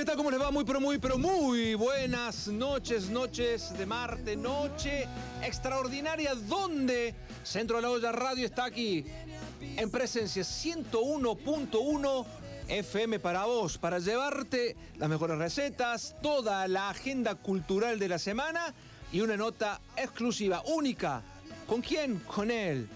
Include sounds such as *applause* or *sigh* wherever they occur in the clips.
¿Qué tal? ¿Cómo les va? Muy, pero muy, pero muy buenas noches, noches de Marte, noche extraordinaria, donde Centro de la Olla Radio está aquí en presencia 101.1 FM para vos, para llevarte las mejores recetas, toda la agenda cultural de la semana y una nota exclusiva, única. ¿Con quién? Con él.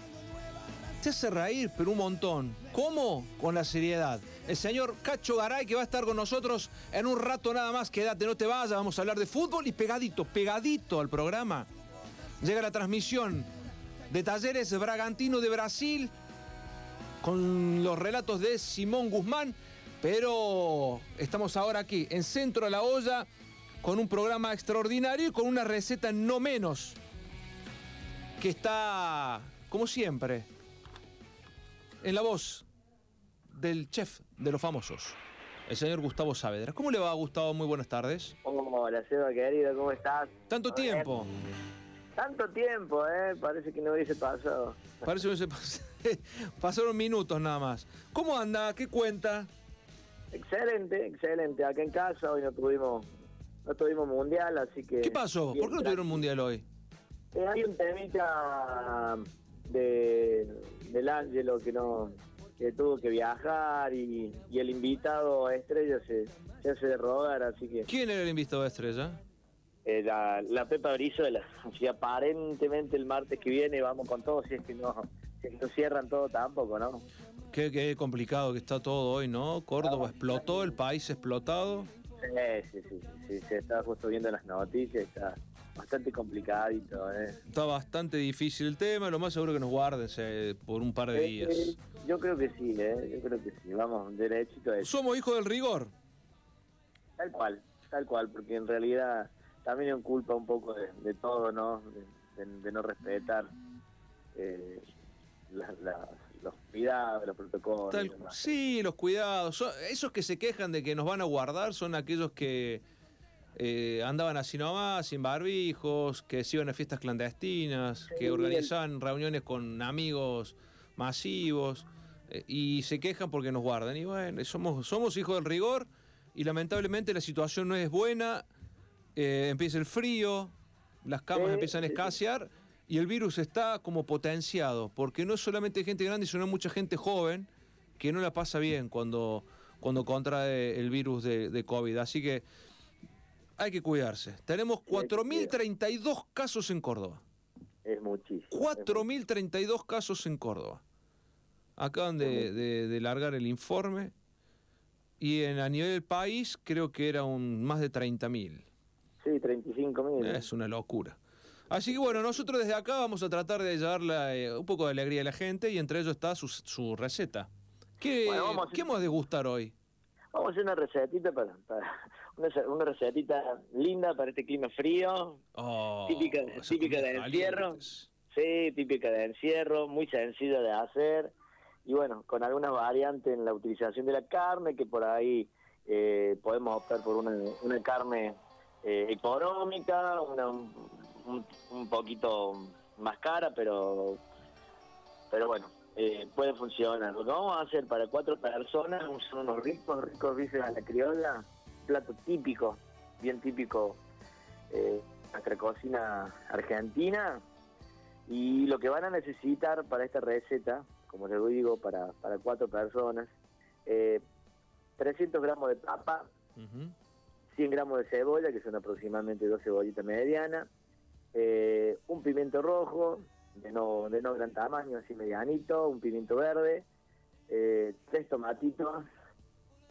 Te hace reír, pero un montón. ¿Cómo? Con la seriedad. El señor Cacho Garay, que va a estar con nosotros en un rato nada más. Quédate, no te vayas. Vamos a hablar de fútbol y pegadito, pegadito al programa. Llega la transmisión de Talleres Bragantino de Brasil con los relatos de Simón Guzmán. Pero estamos ahora aquí, en Centro de la Olla, con un programa extraordinario y con una receta no menos. Que está, como siempre, en la voz del chef de los famosos, el señor Gustavo Saavedra. ¿Cómo le va, Gustavo? Muy buenas tardes. Hola, Seba, querido, ¿cómo estás? Tanto A ver, tiempo. Tanto tiempo, ¿eh? Parece que no hubiese pasado. Parece que se pas- *laughs* pasaron minutos nada más. ¿Cómo anda? ¿Qué cuenta? Excelente, excelente. Acá en casa hoy no tuvimos no tuvimos mundial, así que... ¿Qué pasó? ¿Por qué no tuvieron mundial hoy? Eh, hay un temita de, del Ángelo que no que tuvo que viajar y, y el invitado estrella se, se hace de rogar, así que ¿Quién era el invitado estrella? eh, la, la Pepa Brizuela. Si aparentemente el martes que viene vamos con todo, si es que no, si no cierran todo tampoco, ¿no? Qué, qué complicado que está todo hoy, ¿no? Córdoba explotó, el país explotado. Sí, sí, sí, sí, sí, se está justo viendo las noticias, está bastante complicadito, ¿eh? Está bastante difícil el tema, lo más seguro que nos guarden por un par de Eh, días. eh, yo creo que sí, ¿eh? Yo creo que sí, vamos, derechito a eso. Somos hijos del rigor. Tal cual, tal cual, porque en realidad también es culpa un poco de, de todo, ¿no? De, de- de no respetar eh, la- la- los cuidados, los protocolos. Tal- sí, los cuidados. Son- esos que se quejan de que nos van a guardar son aquellos que eh, andaban así nomás, sin barbijos, que se iban a fiestas clandestinas, que organizaban reuniones con amigos masivos eh, y se quejan porque nos guardan. Y bueno, somos, somos hijos del rigor y lamentablemente la situación no es buena. eh, empieza el frío, las camas empiezan a escasear y el virus está como potenciado, porque no es solamente gente grande, sino mucha gente joven que no la pasa bien cuando, cuando contrae el virus de, de COVID. Así que hay que cuidarse. Tenemos Sí, hay que 4.032 casos en Córdoba. Es muchísimo. 4.032 casos en Córdoba. Acaban de, de- de largar el informe y en, a nivel del país creo que era un más de 30.000. Sí, 35 mil. Es una locura. Así que bueno, nosotros desde acá vamos a tratar de llevarle eh, un poco de alegría a la gente y entre ellos está su, su receta. ¿Qué, Bueno, vamos a ¿Qué vamos a degustar hoy? Vamos a hacer una recetita para, para una, una recetita linda para este clima frío, Oh, típica, típica de encierro. Sí, típica de encierro, muy sencilla de hacer y bueno, con algunas variantes en la utilización de la carne que por ahí eh, podemos optar por una, una carne eh, económica, una un, un- un poquito más cara, pero pero bueno, eh, puede funcionar. Lo que vamos a hacer para cuatro personas son unos ricos, ricos bifes a la criolla, plato típico, bien típico eh, nuestra cocina argentina. Y lo que van a necesitar para esta receta, como les digo, para, para cuatro personas, eh, 300 gramos de papa, Ujú. 100 gramos de cebolla, que son aproximadamente dos cebollitas medianas, eh, un pimiento rojo, de no, de no gran tamaño, así medianito, un pimiento verde, eh, tres tomatitos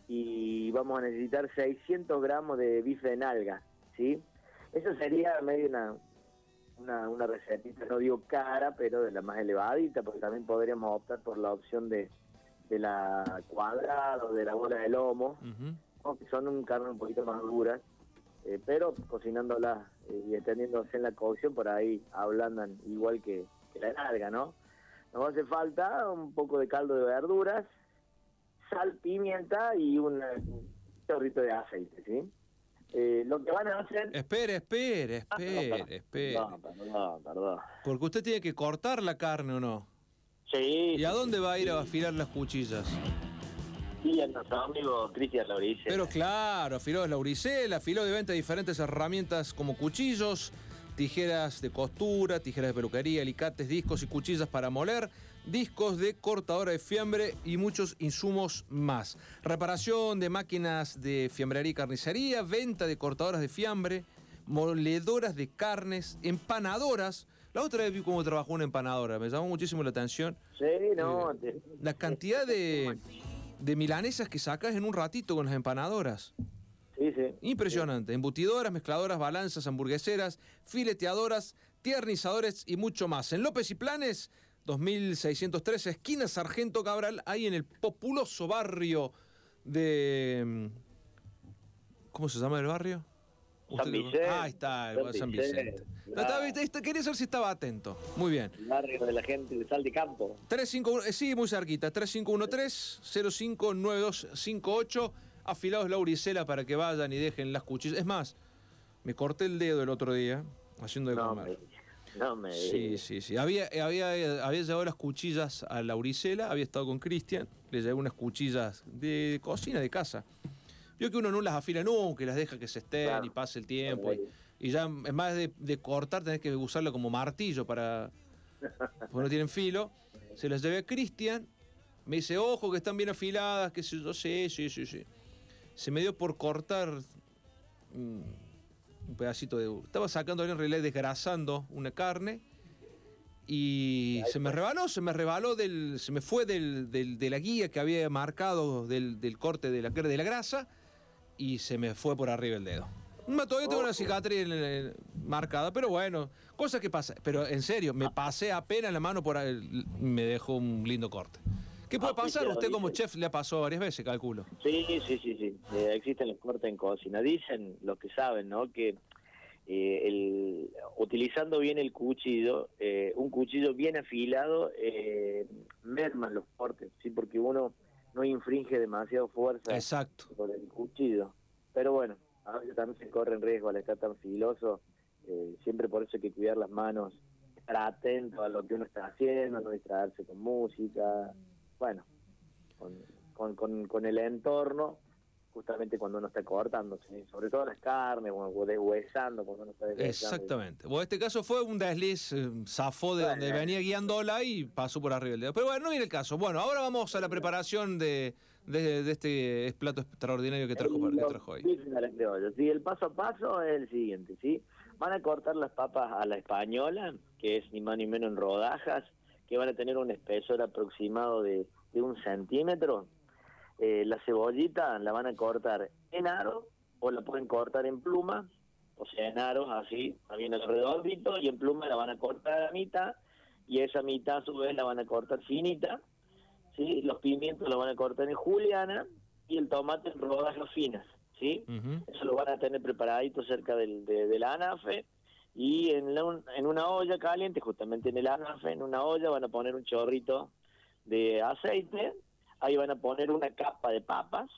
y vamos a necesitar 600 gramos de bife de nalga, ¿sí? Eso sería medio una, una, una recetita, no digo cara, pero de la más elevadita, porque también podríamos optar por la opción de, de la cuadrada o de la bola de lomo, que son un carne un poquito más duras, eh, pero cocinándola eh, y extendiéndose en la cocción, por ahí ablandan igual que, que la larga, ¿no? Nos hace falta un poco de caldo de verduras, sal, pimienta y un chorrito de aceite, ¿sí? Eh, lo que van a hacer... Espere, espere, espere, espere. No, perdón, perdón. Porque usted tiene que cortar la carne o no. Sí. ¿Y a dónde va a ir a afilar las cuchillas? Y a nuestro amigo Cristian Lauricela. Pero claro, Filodos Lauricela, Filo de venta de diferentes herramientas como cuchillos, tijeras de costura, tijeras de peluquería, alicates, discos y cuchillas para moler, discos de cortadora de fiambre y muchos insumos más. Reparación de máquinas de fiambrería y carnicería, venta de cortadoras de fiambre, moledoras de carnes, empanadoras. La otra vez vi cómo trabajó una empanadora, me llamó muchísimo la atención. Sí, no. Eh, te- La cantidad de, de milanesas que sacas en un ratito con las empanadoras. Sí, sí. Impresionante. Embutidoras, mezcladoras, balanzas, hamburgueseras, fileteadoras, tiernizadores y mucho más. En López y Planes, 2613, esquina Sargento Cabral, ahí en el populoso barrio de... mm, ¿Cómo se llama el barrio? San Vicente. Ah, ahí está, el San San Vicente, Vicente. claro. Estaba- está- quería saber si estaba atento. Muy bien. El barrio de la gente de Sal de Campo. 351, eh, sí, muy cerquita, 3513-059258, afilados Lauricela para que vayan y dejen las cuchillas. Es más, me corté el dedo el otro día haciendo de No me, comer. *laughs* no me Sí, sí, sí. Había, había, eh, había llevado las cuchillas a Lauricela, había estado con Cristian, le llevé unas cuchillas de cocina, de casa. Vio que uno no las afila nunca, que las deja que se estén Claro. y pase el tiempo. Y, ya, en más de, de cortar, tenés que usarlo como martillo para. *laughs* Porque no tienen filo. Se las llevé a Cristian, me dice, ojo, que están bien afiladas, que sé yo, sí, sí, sí, sí. Se me dio por cortar mm, un pedacito de. Estaba sacando en realidad desgrasando una carne y se me rebaló, se me rebaló del. se me fue del, del- de la guía que había marcado del, del corte de la, de la grasa y se me fue por arriba el dedo. Todavía tengo una cicatriz marcada, pero bueno, cosas que pasan. Pero en serio, me pasé apenas la mano por ahí, me dejó un lindo corte. ¿Qué puede Ah, pasar? Usted como dicen. chef le ha pasado varias veces, calculo. Sí, sí, sí, sí. Eh, existen los cortes en cocina. Dicen los que saben, ¿no? Que eh, el, utilizando bien el cuchillo, eh, un cuchillo bien afilado, eh, merman los cortes, ¿sí? Porque uno no infringe demasiado fuerza Exacto. sobre el cuchillo. Pero bueno, a veces también se corre en riesgo al estar tan filoso. siempre por eso hay que cuidar las manos, estar atento a lo que uno está haciendo, no distraerse con música. Bueno, con, con, con, con el entorno, justamente cuando uno está cortando, ¿sí? sobre todo las carnes o, deshuesando cuando uno está deshuesando. Exactamente. Bueno, este caso fue un desliz, eh, zafó de Bueno. donde venía guiándola y pasó por arriba el dedo. Pero bueno, no viene el caso. Bueno, ahora vamos a la preparación de, de, de este plato extraordinario que trajo, que Los trajo hoy. Sí, el paso a paso es el siguiente, ¿sí? Van a cortar las papas a la española, que es ni más ni menos en rodajas, que van a tener un espesor aproximado de, de un centímetro. Eh, la cebollita la van a cortar en aro o la pueden cortar en pluma, o sea, en aros así, también redondito, y en pluma la van a cortar a la mitad, y esa mitad a su vez la van a cortar finita, ¿sí? Los pimientos los van a cortar en juliana y el tomate en rodajas finas, ¿sí? Eso lo van a tener preparadito cerca del, de, de la anafe y en, la- en una olla caliente, justamente en el anafe, en una olla van a poner un chorrito de aceite, ahí van a poner una capa de papas,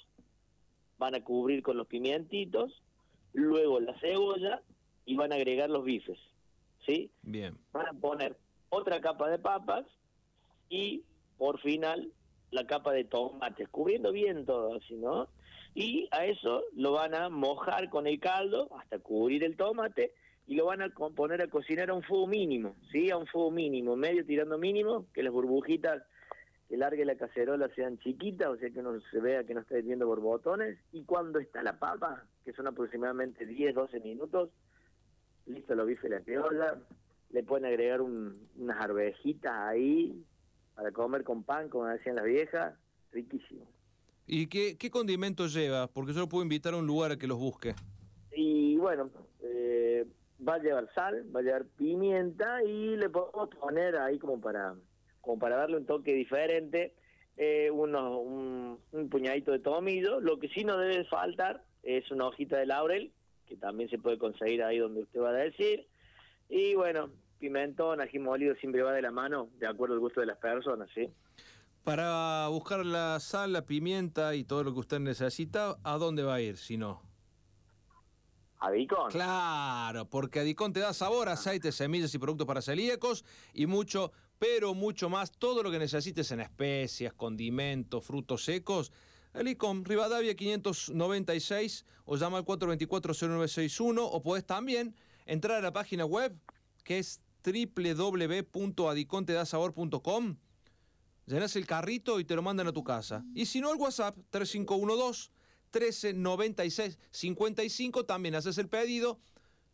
van a cubrir con los pimientitos, luego la cebolla y van a agregar los bifes, ¿sí? Bien. van a poner otra capa de papas y por final la capa de tomates, cubriendo bien todo así, ¿no? Y a eso lo van a mojar con el caldo hasta cubrir el tomate y lo van a poner a cocinar a un fuego mínimo, ¿sí? A un fuego mínimo, medio tirando mínimo, que las burbujitas que largue la cacerola sean chiquitas, o sea que uno se vea que no está hirviendo borbotones, y cuando está la papa, que son aproximadamente 10, 12 minutos, listo los bifes de la criolla, le pueden agregar un- unas arvejitas ahí para comer con pan, como decían las viejas, riquísimo. ¿Y qué, qué condimentos lleva? Porque yo lo puedo invitar a un lugar a que los busque. Y bueno, eh, va a llevar sal, va a llevar pimienta y le podemos poner ahí como para, como para darle un toque diferente, eh, un, un puñadito de tomillo. Lo que sí no debe faltar es una hojita de laurel, que también se puede conseguir ahí donde usted va a decir. Y bueno, pimentón, ají molido siempre va de la mano, de acuerdo al gusto de las personas, ¿sí? Para buscar la sal, la pimienta y todo lo que usted necesita, ¿a dónde va a ir si no? Avicón. Claro, porque Adicón te da sabor, aceite, semillas y productos para celíacos y mucho, pero mucho más, todo lo que necesites en especias, condimentos, frutos secos. ICOM, Rivadavia 596, o llama al 424-0961, o puedes también entrar a la página web que es www.adicontedasabor.com. Llenas el carrito y te lo mandan a tu casa. Y si no, el WhatsApp 3512 1396 55 también haces el pedido,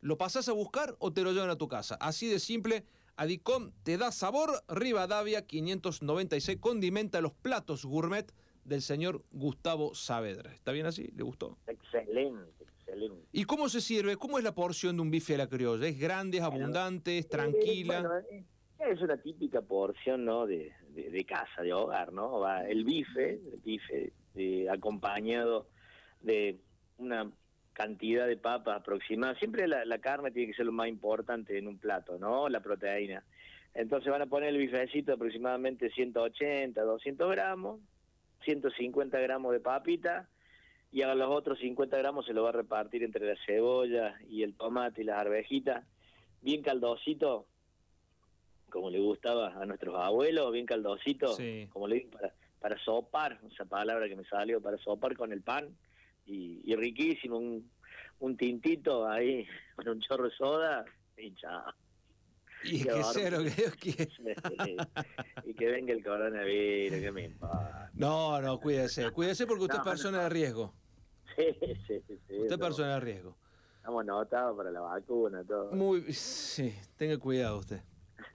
lo pasas a buscar o te lo llevan a tu casa. Así de simple, Adicom te da sabor. Rivadavia 596 condimenta los platos gourmet del señor Gustavo Saavedra. ¿Está bien así? ¿Le gustó? Excelente, excelente. ¿Y cómo se sirve? ¿Cómo es la porción de un bife a la criolla? ¿Es grande, es abundante, es tranquila? Eh, bueno, eh, es una típica porción, ¿no? De, de, de casa, de hogar, ¿no? Va el bife, el bife eh, acompañado de una cantidad de papas aproximada. Siempre la, la carne tiene que ser lo más importante en un plato, ¿no? La proteína. Entonces van a poner el bifecito aproximadamente 180, 200 gramos, 150 gramos de papita y a los otros 50 gramos se lo va a repartir entre la cebolla y el tomate y las arvejitas, bien caldosito, como le gustaba a nuestros abuelos, bien caldosito, Sí. como le digo, para, para sopar, esa palabra que me salió, para sopar con el pan, y, y riquísimo, un, un tintito ahí, *laughs* con un chorro de soda, y chao. Y que sea lo que Dios *laughs* quiera. y que venga el coronavirus, que me importa. No, no, cuídese. Cuídese porque usted No, es persona de riesgo. Sí, sí, sí. Usted es persona de riesgo. Estamos anotados para la vacuna, todo. Muy, sí, tenga cuidado usted.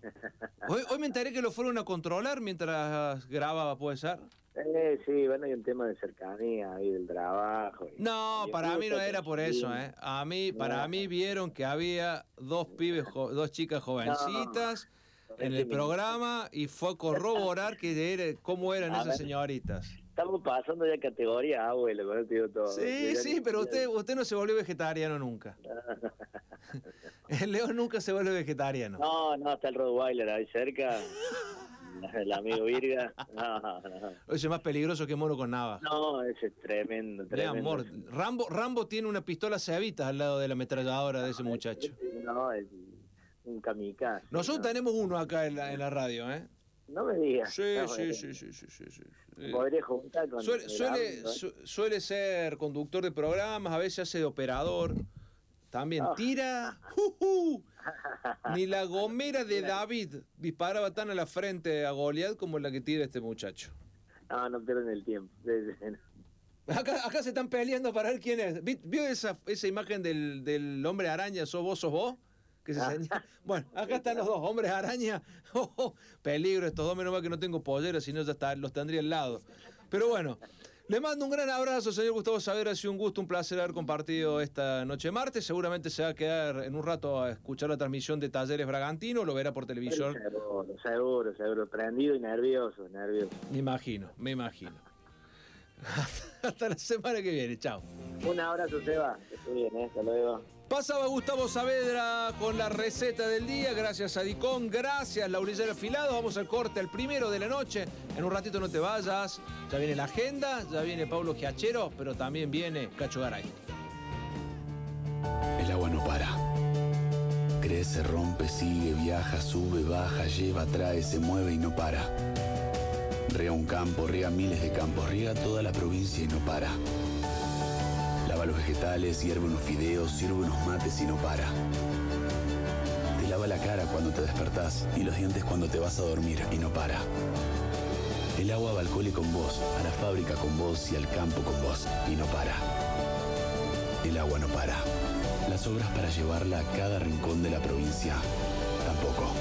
*laughs* Hoy, hoy me enteré que lo fueron a controlar mientras grababa, ¿puede ser? Eh, sí, bueno, hay un tema de cercanía ahí del trabajo. y- No, y para mí no era por eso. ¿eh? A mí, para No. mí vieron que había dos pibes, jo- dos chicas jovencitas en el programa y fue a corroborar que era, cómo eran *laughs* A esas ver. señoritas. Estamos pasando ya categoría abuelo, con digo todo. Sí, sí, pero usted, usted no se volvió vegetariano nunca. *laughs* *laughs* El león nunca se vuelve vegetariano. No, no, está el Rottweiler ahí cerca. *laughs* el amigo Virga. No, no. Ese es más peligroso que mono con navaja. No, ese es tremendo, tremendo. amor. Rambo, Rambo tiene una pistola Ceavita al lado de la ametralladora de ese muchacho. No, es un kamikaze. Nosotros no. tenemos uno acá en la, en la radio, ¿eh? No me digas. Sí, No, sí, sí, sí, sí, sí, sí. Podría juntar con. Suele, el suele, ámbito, ¿eh? suele ser conductor de programas, a veces hace de operador. También Ah. tira. ¡Jujú! Ni la *laughs* gomera de David disparaba tan a la frente a Goliat como la que tira este muchacho. No, no pierden el tiempo. Acá, acá se están peleando para ver quién es. ¿Vi- ¿Vio esa, esa imagen del, del hombre araña? ¿Sos vos, sos vos? Que se Ah. *laughs* Bueno, acá están los dos, hombres araña. Oh, *laughs* oh, peligro estos dos, menos mal que no tengo pollera, si no ya está- los tendría al lado. Pero bueno, le mando un gran abrazo, señor Gustavo Saavedra. Ha sido un gusto, un placer haber compartido esta noche martes. Seguramente se va a quedar en un rato a escuchar la transmisión de Talleres Bragantino, lo verá por televisión. Seguro, seguro, seguro. Prendido y nervioso, nervioso. Me imagino, me imagino. *laughs* Hasta la semana que viene, chao. Un abrazo, Seba. Que esté bien, ¿eh? Hasta luego. Pasaba Gustavo Saavedra con la receta del día, gracias a Dicón, gracias Laurillera Afilado, vamos al corte, el primero de la noche, en un ratito no te vayas, ya viene la agenda, ya viene Pablo Giachero, pero también viene Cacho Garay. El agua no para. Crece, rompe, sigue, viaja, sube, baja, lleva, trae, se mueve y no para. Riega un campo, riega miles de campos, riega toda la provincia y no para. Lava los vegetales, hierve unos fideos, sirve unos mates y no para. Te lava la cara cuando te despertás y los dientes cuando te vas a dormir y no para. El agua va al cole con vos, a la fábrica con vos y al campo con vos y no para. El agua no para. Las obras para llevarla a cada rincón de la provincia tampoco.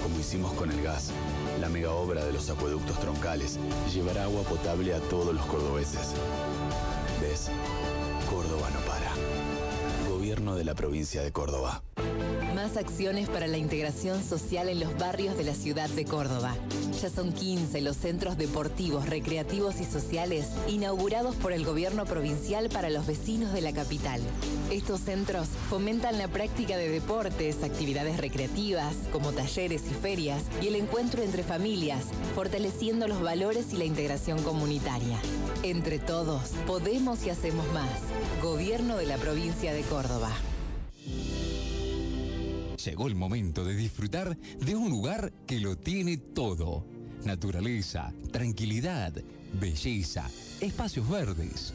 Como hicimos con el gas, la mega obra de los acueductos troncales llevará agua potable a todos los cordobeses. ¿Ves? De la provincia de Córdoba. Más acciones para la integración social en los barrios de la ciudad de Córdoba. Ya son 15 los centros deportivos, recreativos y sociales inaugurados por el gobierno provincial para los vecinos de la capital. Estos centros fomentan la práctica de deportes, actividades recreativas, como talleres y ferias, y el encuentro entre familias, fortaleciendo los valores y la integración comunitaria. Entre todos, podemos y hacemos más. Gobierno de la provincia de Córdoba. Llegó el momento de disfrutar de un lugar que lo tiene todo. Naturaleza, tranquilidad, belleza, espacios verdes.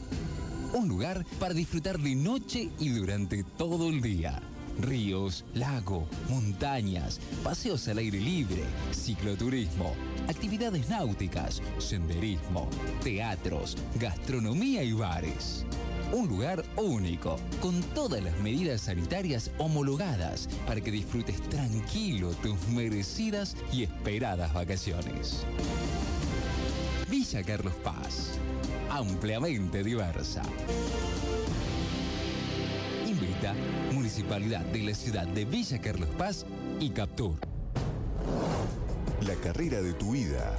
Un lugar para disfrutar de noche y durante todo el día. Ríos, lago, montañas, paseos al aire libre, cicloturismo, actividades náuticas, senderismo, teatros, gastronomía y bares. Un lugar único, con todas las medidas sanitarias homologadas para que disfrutes tranquilo tus merecidas y esperadas vacaciones. Villa Carlos Paz, ampliamente diversa. Invita Municipalidad de la ciudad de Villa Carlos Paz y Captur. La carrera de tu vida.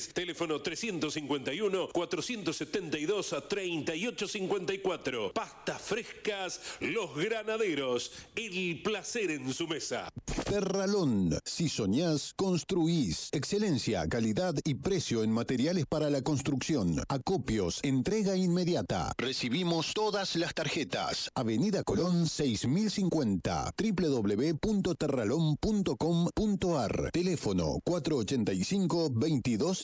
Teléfono 351 472 3854. Pastas frescas Los Granaderos. El placer en su mesa. Terralón. Si soñás, construís. Excelencia, calidad y precio en materiales para la construcción. Acopios, entrega inmediata. Recibimos todas las tarjetas. Avenida Colón 6050. www.terralón.com.ar. Teléfono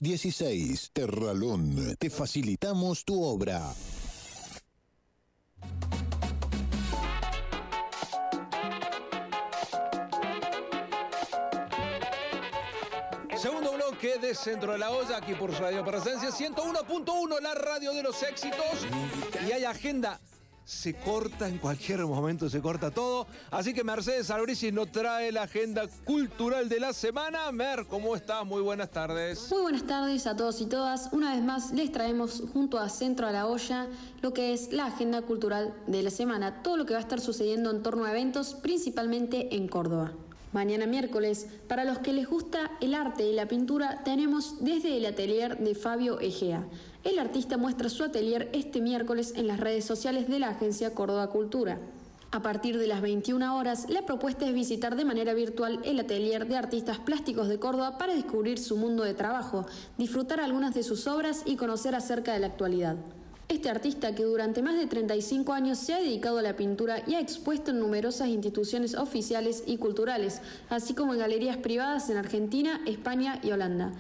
485-2216. Terralón. Te facilitamos tu obra. Segundo bloque de Centro de la Olla, aquí por Radio Presencia 101.1, la radio de los éxitos. Y hay agenda. Se corta en cualquier momento, se corta todo. Así que Mercedes Albrici nos trae la agenda cultural de la semana. Mer, ¿cómo estás? Muy buenas tardes. Muy buenas tardes a todos y todas. Una vez más les traemos junto a Centro a la Olla lo que es la agenda cultural de la semana. Todo lo que va a estar sucediendo en torno a eventos, principalmente en Córdoba. Mañana miércoles, para los que les gusta el arte y la pintura, tenemos desde el atelier de Fabio Egea. El artista muestra su atelier este miércoles en las redes sociales de la agencia Córdoba Cultura. A partir de las 21 horas, la propuesta es visitar de manera virtual el atelier de artistas plásticos de Córdoba para descubrir su mundo de trabajo, disfrutar algunas de sus obras y conocer acerca de la actualidad. Este artista, que durante más de 35 años se ha dedicado a la pintura y ha expuesto en numerosas instituciones oficiales y culturales, así como en galerías privadas en Argentina, España y Holanda.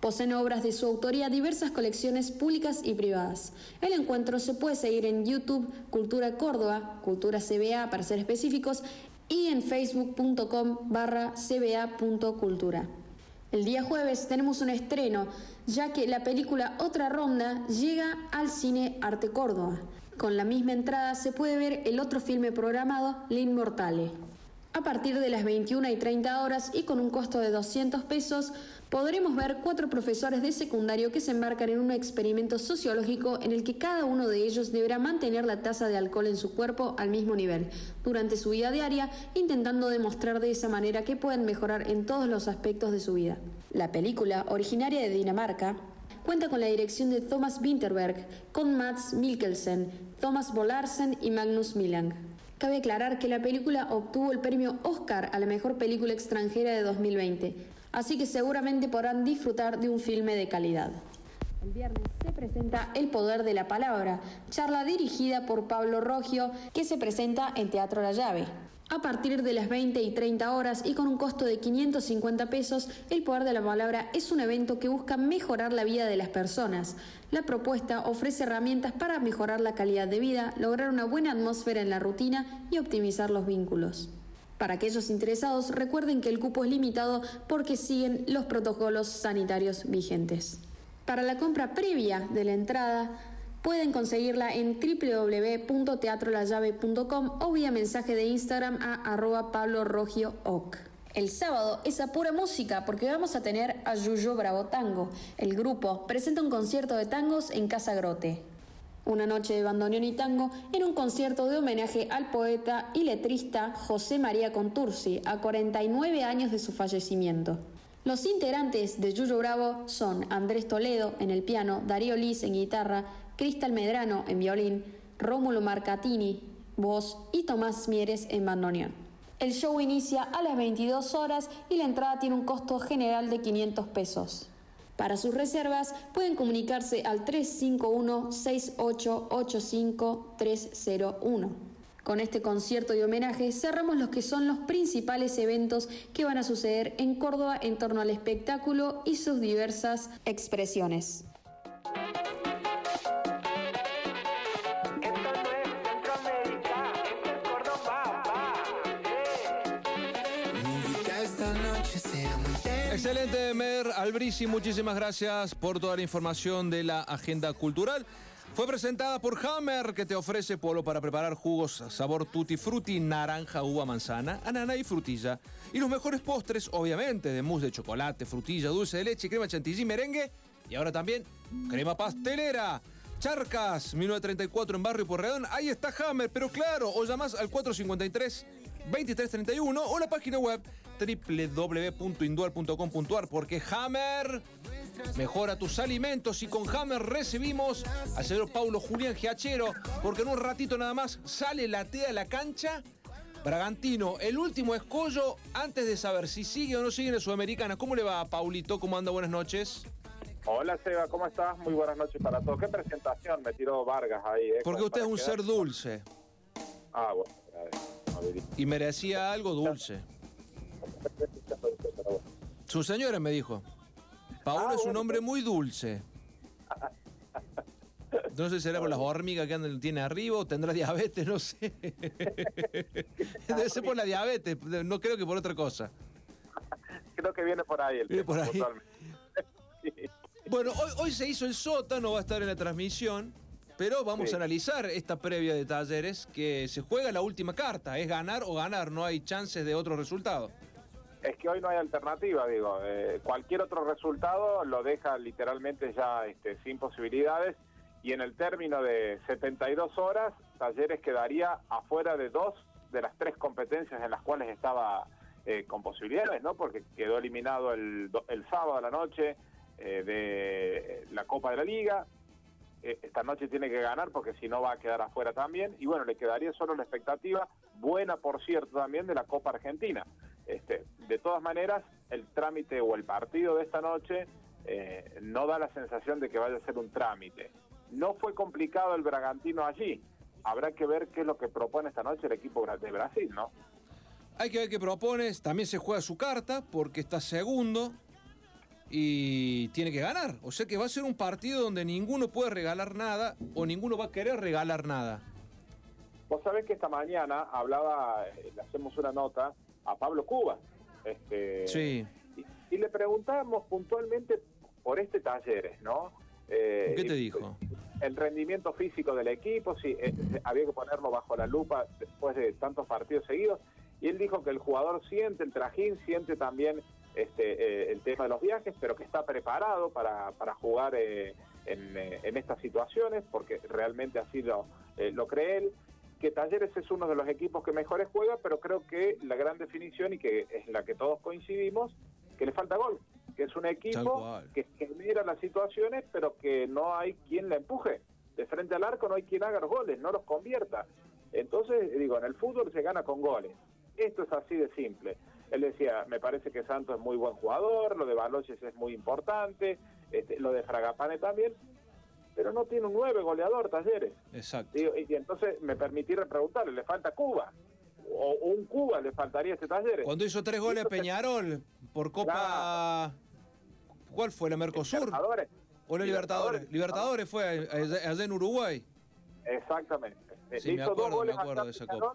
Poseen obras de su autoría diversas colecciones públicas y privadas. El encuentro se puede seguir en YouTube Cultura Córdoba, Cultura CBA para ser específicos, y en facebook.com barra cba.cultura. El día jueves tenemos un estreno, ya que la película Otra Ronda llega al cine Arte Córdoba. Con la misma entrada se puede ver el otro filme programado, L'Inmortale. A partir de las 21 y 30 horas y con un costo de 200 pesos, podremos ver cuatro profesores de secundario que se embarcan en un experimento sociológico en el que cada uno de ellos deberá mantener la tasa de alcohol en su cuerpo al mismo nivel durante su vida diaria, intentando demostrar de esa manera que pueden mejorar en todos los aspectos de su vida. La película, originaria de Dinamarca, cuenta con la dirección de Thomas Winterberg, con Mats Mikkelsen, Thomas Bolarsen y Magnus Millang. Cabe aclarar que la película obtuvo el premio Oscar a la mejor película extranjera de 2020, así que seguramente podrán disfrutar de un filme de calidad. El viernes se presenta El Poder de la Palabra, charla dirigida por Pablo Rogio, que se presenta en Teatro La Llave. A partir de las 20 y 30 horas y con un costo de 550 pesos, El Poder de la Palabra es un evento que busca mejorar la vida de las personas. La propuesta ofrece herramientas para mejorar la calidad de vida, lograr una buena atmósfera en la rutina y optimizar los vínculos. Para aquellos interesados, recuerden que el cupo es limitado porque siguen los protocolos sanitarios vigentes. Para la compra previa de la entrada, pueden conseguirla en www.teatrolallave.com o vía mensaje de Instagram a arroba. El sábado es a pura música porque vamos a tener a Yuyo Bravo Tango. El grupo presenta un concierto de tangos en Casa Grote. Una noche de bandoneón y tango en un concierto de homenaje al poeta y letrista José María Contursi a 49 años de su fallecimiento. Los integrantes de Yuyo Bravo son Andrés Toledo en el piano, Darío Liz en guitarra, Cristal Medrano en violín, Rómulo Marcatini, voz y Tomás Mieres en bandoneón. El show inicia a las 22 horas y la entrada tiene un costo general de 500 pesos. Para sus reservas pueden comunicarse al 351-6885-301. Con este concierto de homenaje cerramos los que son los principales eventos que van a suceder en Córdoba en torno al espectáculo y sus diversas expresiones. Excelente, Mer Albrisi, muchísimas gracias por toda la información de la agenda cultural. Fue presentada por Hammer, que te ofrece polo para preparar jugos sabor tutti frutti, naranja, uva, manzana, anana y frutilla. Y los mejores postres, obviamente, de mousse de chocolate, frutilla, dulce de leche, crema chantilly, merengue y ahora también crema pastelera. Charcas, 1934 en Barrio Porredón. Ahí está Hammer, pero claro, o llamás al 453 2331 o la página web www.indual.com.ar porque Hammer mejora tus alimentos y con Hammer recibimos al señor Paulo Julián Giachero porque en un ratito nada más sale la tea de la cancha. Bragantino, el último escollo antes de saber si sigue o no sigue en la Sudamericana. ¿Cómo le va, Paulito? ¿Cómo anda? Buenas noches. Hola Seba, ¿cómo estás? Muy buenas noches para todos. ¿Qué presentación me tiró Vargas ahí? Eh? Porque usted es un ser dulce. Ah, bueno. Y merecía algo dulce. Su señora me dijo. Paulo Ah, es un hombre muy dulce. No sé si será por las hormigas que andan, tiene arriba o tendrá diabetes, no sé. *laughs* Debe ser por la diabetes, no creo que por otra cosa. Creo que viene por ahí el Viene tema, por ahí. Bueno, hoy, hoy se hizo el sótano, va a estar en la transmisión, pero vamos Sí. a analizar esta previa de talleres que se juega la última carta, es ganar o ganar, no hay chances de otro resultado. Es que hoy no hay alternativa, digo. eh, cualquier otro resultado lo deja literalmente ya este, sin posibilidades y en el término de 72 horas, Talleres quedaría afuera de dos de las tres competencias en las cuales estaba eh, con posibilidades, ¿no? Porque quedó eliminado el, el sábado a la noche eh, de la Copa de la Liga. Esta noche tiene que ganar porque si no va a quedar afuera también. Y bueno, le quedaría solo la expectativa, buena por cierto también, de la Copa Argentina. Este, de todas maneras, el trámite o el partido de esta noche eh, no da la sensación de que vaya a ser un trámite. No fue complicado el Bragantino allí. Habrá que ver qué es lo que propone esta noche el equipo de Brasil, ¿no? Hay que ver qué propones, también se juega su carta porque está segundo y tiene que ganar. O sea que va a ser un partido donde ninguno puede regalar nada o ninguno va a querer regalar nada. Vos sabés que esta mañana hablaba, eh, le hacemos una nota a Pablo Cuba. Este, Sí. y, y le preguntábamos puntualmente por este Talleres, ¿no? Eh, ¿Qué te dijo? El rendimiento físico del equipo, si eh, había que ponerlo bajo la lupa después de tantos partidos seguidos. Y él dijo que el jugador siente el trajín, siente también este, eh, el tema de los viajes, pero que está preparado para, para jugar eh, en, eh, en estas situaciones, porque realmente así lo, eh, lo cree él. Que Talleres es uno de los equipos que mejores juega, pero creo que la gran definición y que es la que todos coincidimos, que le falta gol. que es un equipo que genera las situaciones, pero que no hay quien la empuje. De frente al arco no hay quien haga los goles, no los convierta. Entonces, digo, en el fútbol se gana con goles. Esto es así de simple. Él decía, me parece que Santos es muy buen jugador, lo de Baloches es muy importante, este, lo de Fragapane también, pero no tiene un nueve goleador, Talleres. Exacto. y, entonces me permití preguntarle, le falta Cuba. O, un Cuba le faltaría a este Talleres. Cuando hizo tres goles a Peñarol por Copa... ¿Cuál fue? ¿La Mercosur? ¿O la Libertadores? Libertadores, fue allá en Uruguay. Exactamente. Sí, dos goles me acuerdo de esa Copa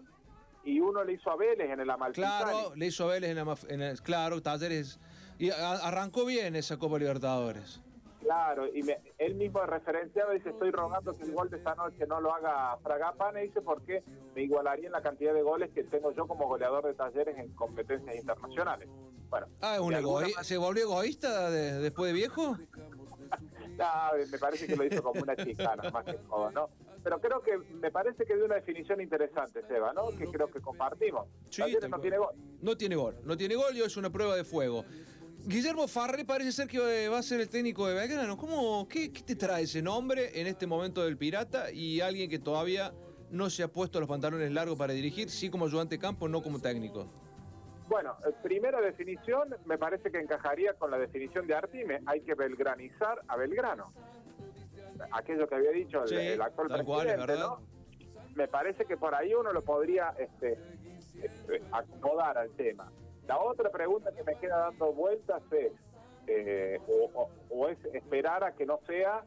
y uno le hizo a Vélez en el Amalfitani. Claro, le hizo a Vélez en, el, claro, Talleres y arrancó bien esa Copa Libertadores. Claro, y él mismo referenciado dice, estoy rogando que el gol de esta noche no lo haga Fragapane, dice, porque me igualaría en la cantidad de goles que tengo yo como goleador de talleres en competencias internacionales. Bueno, ah, ¿se volvió egoísta después de viejo? *laughs* no, me parece que lo hizo como una chica, *laughs* más que todo, ¿no? Pero creo que me parece que de una definición interesante, Seba, ¿no? Que creo que compartimos. Sí, no tiene gol. No tiene gol, no tiene gol y es una prueba de fuego. Guillermo Farré parece ser que va a ser el técnico de Belgrano. ¿Cómo, qué, te trae ese nombre en este momento del Pirata y alguien que todavía no se ha puesto los pantalones largos para dirigir, sí como ayudante campo, no como técnico? Bueno, eh, primera definición me parece que encajaría con la definición de Artime. Hay que belgranizar a Belgrano aquello que había dicho el, actual presidente, ¿no? Me parece que por ahí uno lo podría este, este, acomodar al tema. La otra pregunta que me queda dando vueltas es, eh, o, es esperar a que no sea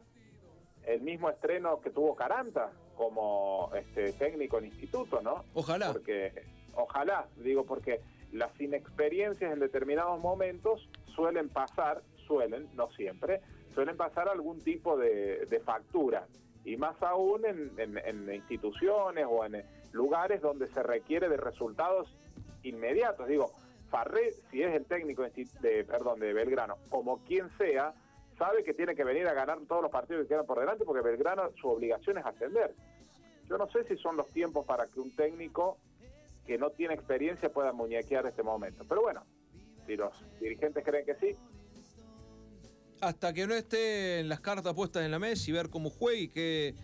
el mismo estreno que tuvo Caranta como este, técnico en instituto, ¿no? Ojalá. Porque, ojalá, digo, porque las inexperiencias en determinados momentos suelen pasar, suelen, no siempre, suelen pasar algún tipo de, factura, y más aún en, instituciones o en lugares donde se requiere de resultados inmediatos. Digo, Farré, si es el técnico de, perdón, de Belgrano, como quien sea, sabe que tiene que venir a ganar todos los partidos que quedan por delante porque Belgrano su obligación es ascender. Yo no sé si son los tiempos para que un técnico que no tiene experiencia pueda muñequear este momento. Pero bueno, si los dirigentes creen que sí, hasta que no estén las cartas puestas en la mesa y ver cómo juega y qué,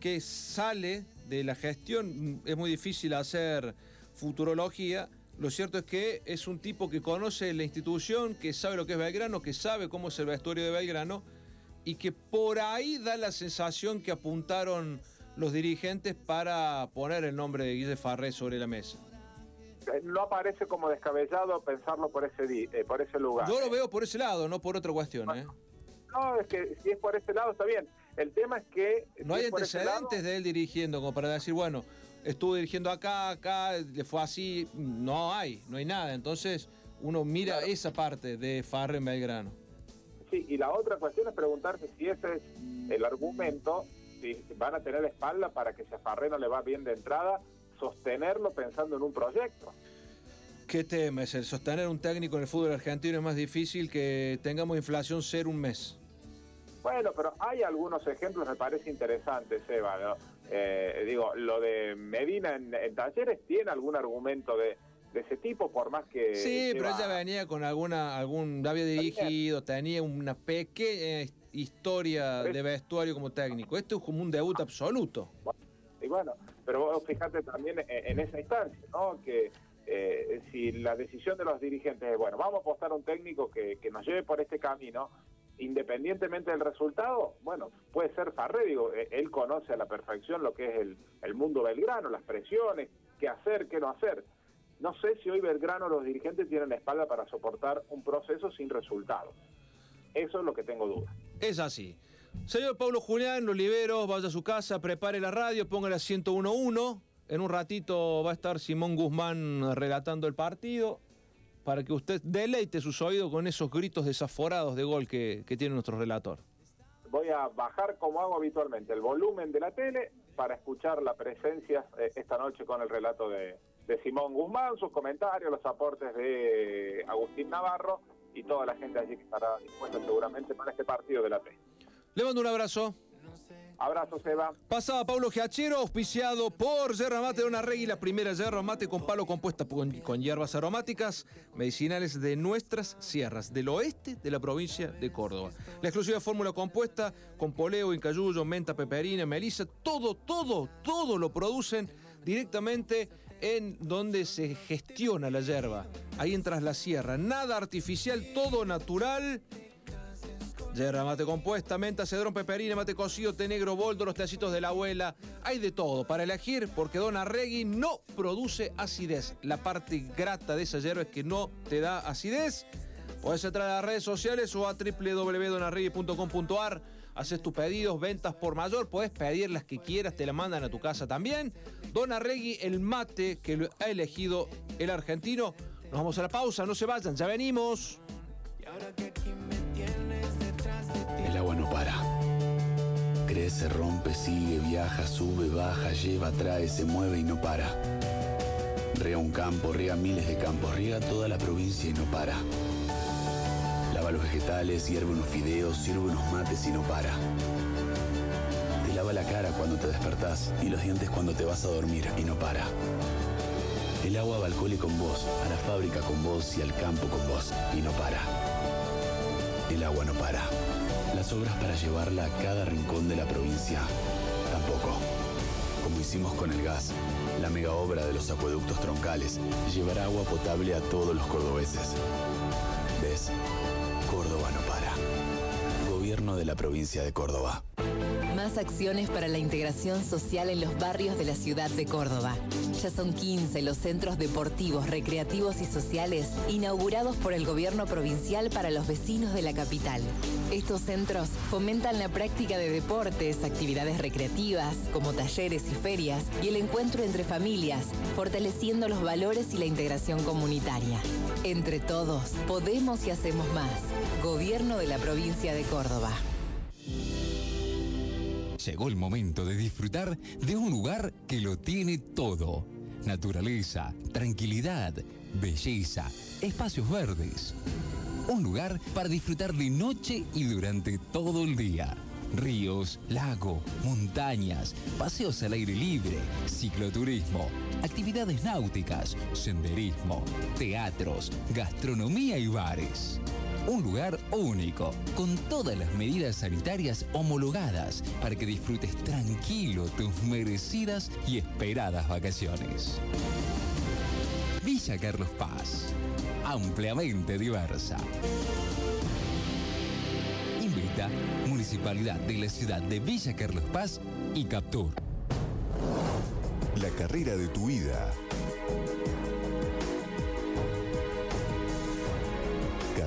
qué sale de la gestión, es muy difícil hacer futurología. Lo cierto es que es un tipo que conoce la institución, que sabe lo que es Belgrano, que sabe cómo es el vestuario de Belgrano y que por ahí da la sensación que apuntaron los dirigentes para poner el nombre de Guille Farré sobre la mesa no aparece como descabellado pensarlo por ese eh, por ese lugar. Yo lo veo por ese lado, no por otra cuestión. ¿eh? No, es que si es por ese lado está bien. El tema es que... No hay antecedentes de él dirigiendo como para decir, bueno, estuvo dirigiendo acá, acá, le fue así. No hay, no hay nada. Entonces uno mira esa parte de Farre en Belgrano. Sí, y la otra cuestión es preguntarse si ese es el argumento, si van a tener espalda para que si a Farre no le va bien de entrada sostenerlo pensando en un proyecto. ¿Qué tema es el sostener un técnico en el fútbol argentino? Es más difícil que tengamos inflación cero un mes. Bueno, pero hay algunos ejemplos, me parece interesante, Seba. Eh, digo, lo de Medina en, Talleres tiene algún argumento de, ese tipo, por más que... Sí, pero ella venía con alguna, algún, había dirigido, tenía una pequeña historia de vestuario como técnico. Esto es como un debut absoluto. Y bueno, pero vos fíjate también en, esa instancia, ¿no? Que eh, si la decisión de los dirigentes es, bueno, vamos a apostar a un técnico que, nos lleve por este camino, independientemente del resultado, bueno, puede ser Farré, digo, e, él conoce a la perfección lo que es el, mundo belgrano, las presiones, qué hacer, qué no hacer. No sé si hoy Belgrano los dirigentes tienen la espalda para soportar un proceso sin resultado. Eso es lo que tengo duda. Es así. Señor Pablo Julián, lo libero, vaya a su casa, prepare la radio, póngale a 101.1. En un ratito va a estar Simón Guzmán relatando el partido para que usted deleite sus oídos con esos gritos desaforados de gol que, tiene nuestro relator. Voy a bajar, como hago habitualmente, el volumen de la tele para escuchar la presencia eh, esta noche con el relato de, Simón Guzmán, sus comentarios, los aportes de Agustín Navarro y toda la gente allí que estará dispuesta seguramente para este partido de la T. Le mando un abrazo. Abrazo, Seba. Pasaba Pablo Giachero, auspiciado por Yerba Mate de una Regui, la primera yerba mate con palo compuesta con, con hierbas aromáticas medicinales de nuestras sierras, del oeste de la provincia de Córdoba. La exclusiva fórmula compuesta con poleo, incayuyo, menta, peperina, melisa, todo, todo, todo lo producen directamente en donde se gestiona la yerba. Ahí entras la sierra. Nada artificial, todo natural. Yerba mate compuesta, menta, cedrón, peperina, mate cocido, té negro, boldo, los tecitos de la abuela. Hay de todo para elegir porque Don Arregui no produce acidez. La parte grata de esa yerba es que no te da acidez. Puedes entrar a las redes sociales o a www.donarregui.com.ar. Haces tus pedidos, ventas por mayor, puedes pedir las que quieras, te la mandan a tu casa también. Don Arregui, el mate que ha elegido el argentino. Nos vamos a la pausa, no se vayan, ya venimos. El agua no para. Crece, rompe, sigue, viaja, sube, baja, lleva, trae, se mueve y no para. Riega un campo, riega miles de campos, riega toda la provincia y no para. Lava los vegetales, hierve unos fideos, sirve unos mates y no para. Te lava la cara cuando te despertás y los dientes cuando te vas a dormir y no para. El agua va al cole con vos, a la fábrica con vos y al campo con vos y no para. El agua no para. Las obras para llevarla a cada rincón de la provincia tampoco. Como hicimos con el gas, la mega obra de los acueductos troncales llevará agua potable a todos los cordobeses. ¿Ves? Córdoba no para. Gobierno de la provincia de Córdoba. Más acciones para la integración social en los barrios de la ciudad de Córdoba. Ya son 15 los centros deportivos, recreativos y sociales inaugurados por el gobierno provincial para los vecinos de la capital. Estos centros fomentan la práctica de deportes, actividades recreativas, como talleres y ferias, y el encuentro entre familias, fortaleciendo los valores y la integración comunitaria. Entre todos, podemos y hacemos más. Gobierno de la provincia de Córdoba. Llegó el momento de disfrutar de un lugar que lo tiene todo. Naturaleza, tranquilidad, belleza, espacios verdes. Un lugar para disfrutar de noche y durante todo el día. Ríos, lago, montañas, paseos al aire libre, cicloturismo, actividades náuticas, senderismo, teatros, gastronomía y bares. Un lugar único, con todas las medidas sanitarias homologadas para que disfrutes tranquilo tus merecidas y esperadas vacaciones. Villa Carlos Paz, ampliamente diversa. Invita Municipalidad de la ciudad de Villa Carlos Paz y Captur. La carrera de tu vida.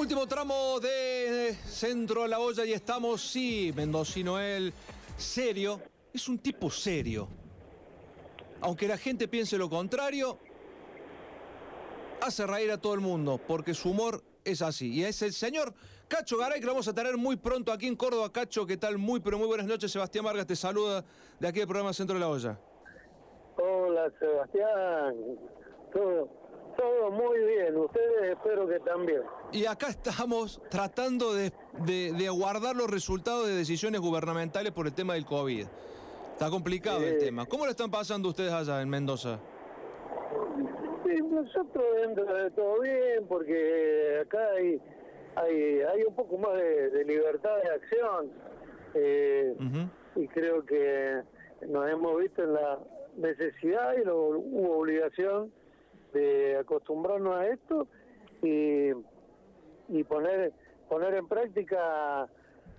Último tramo de Centro a la Olla y estamos, sí, Mendocino él, serio, es un tipo serio. Aunque la gente piense lo contrario, hace reír a todo el mundo, porque su humor es así. Y es el señor Cacho Garay, que lo vamos a tener muy pronto aquí en Córdoba. Cacho, ¿qué tal? Muy, pero muy buenas noches. Sebastián Vargas te saluda de aquí del programa Centro de la Olla. Hola Sebastián, todo, todo muy bien, ustedes espero que también. Y acá estamos tratando de, de- de aguardar los resultados de decisiones gubernamentales por el tema del COVID. Está complicado el tema. ¿Cómo lo están pasando ustedes allá en Mendoza? Sí, nosotros dentro de todo bien, porque acá hay, hay, hay un poco más de, de libertad de acción eh, y creo que nos hemos visto en la necesidad y hubo obligación de acostumbrarnos a esto y, y poner poner en práctica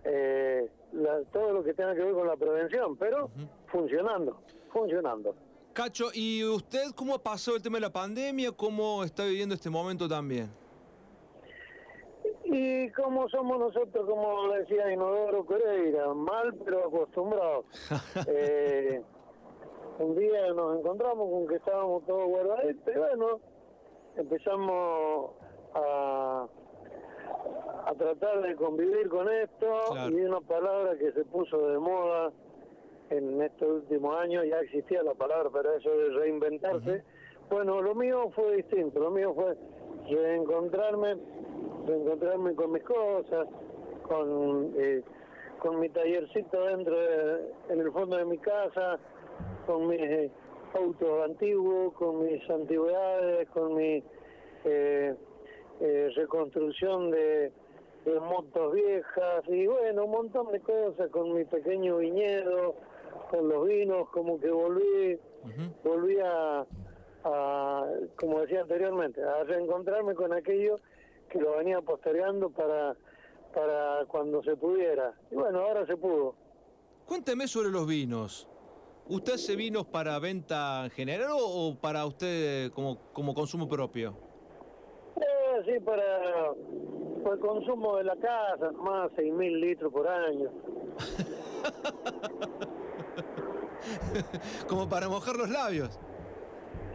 eh, la- todo lo que tenga que ver con la prevención, pero funcionando, funcionando. Cacho, ¿y usted cómo pasado el tema de la pandemia? ¿Cómo está viviendo este momento también? Y como somos nosotros, como decía Inodoro Pereira, mal pero acostumbrados. *laughs* Eh, un día nos encontramos con que estábamos todos guardaditos y bueno, empezamos a, a tratar de convivir con esto Claro. y una palabra que se puso de moda en estos últimos años, ya existía la palabra, pero eso de reinventarse, bueno, lo mío fue distinto, lo mío fue reencontrarme, reencontrarme con mis cosas, con, eh, con mi tallercito dentro, de- en el fondo de mi casa, con mis eh, autos antiguos, con mis antigüedades, con mi eh, eh, reconstrucción de, de motos viejas y bueno, un montón de cosas, con mi pequeño viñedo, con los vinos, como que volví, volví a, a, como decía anteriormente, a reencontrarme con aquello que lo venía postergando para, para cuando se pudiera. Y bueno, ahora se pudo. Cuénteme sobre los vinos. ¿Usted hace vinos para venta en general o o para usted como, como consumo propio? Eh, sí, para, para el consumo de la casa, más 6.000 litros por año. *laughs* como para mojar los labios.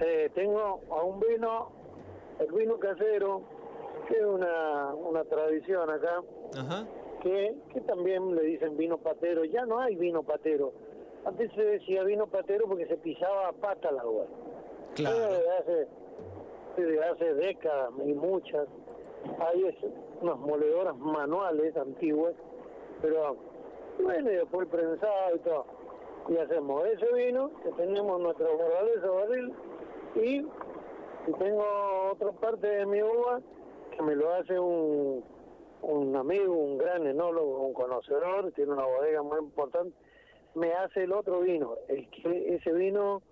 Eh, tengo a un vino, el vino casero, que es una, una tradición acá, Ajá. que, que también le dicen vino patero. Ya no hay vino patero. Antes se decía vino patero porque se pisaba a pata la agua. Claro. Desde hace, desde hace décadas y muchas. Hay unas moledoras manuales antiguas, pero bueno, y después prensado y todo. Y hacemos ese vino, que tenemos nuestra fortaleza barril, y, y tengo otra parte de mi uva que me lo hace un, un amigo, un gran enólogo, un conocedor, tiene una bodega muy importante, me hace el otro vino, el que, ese vino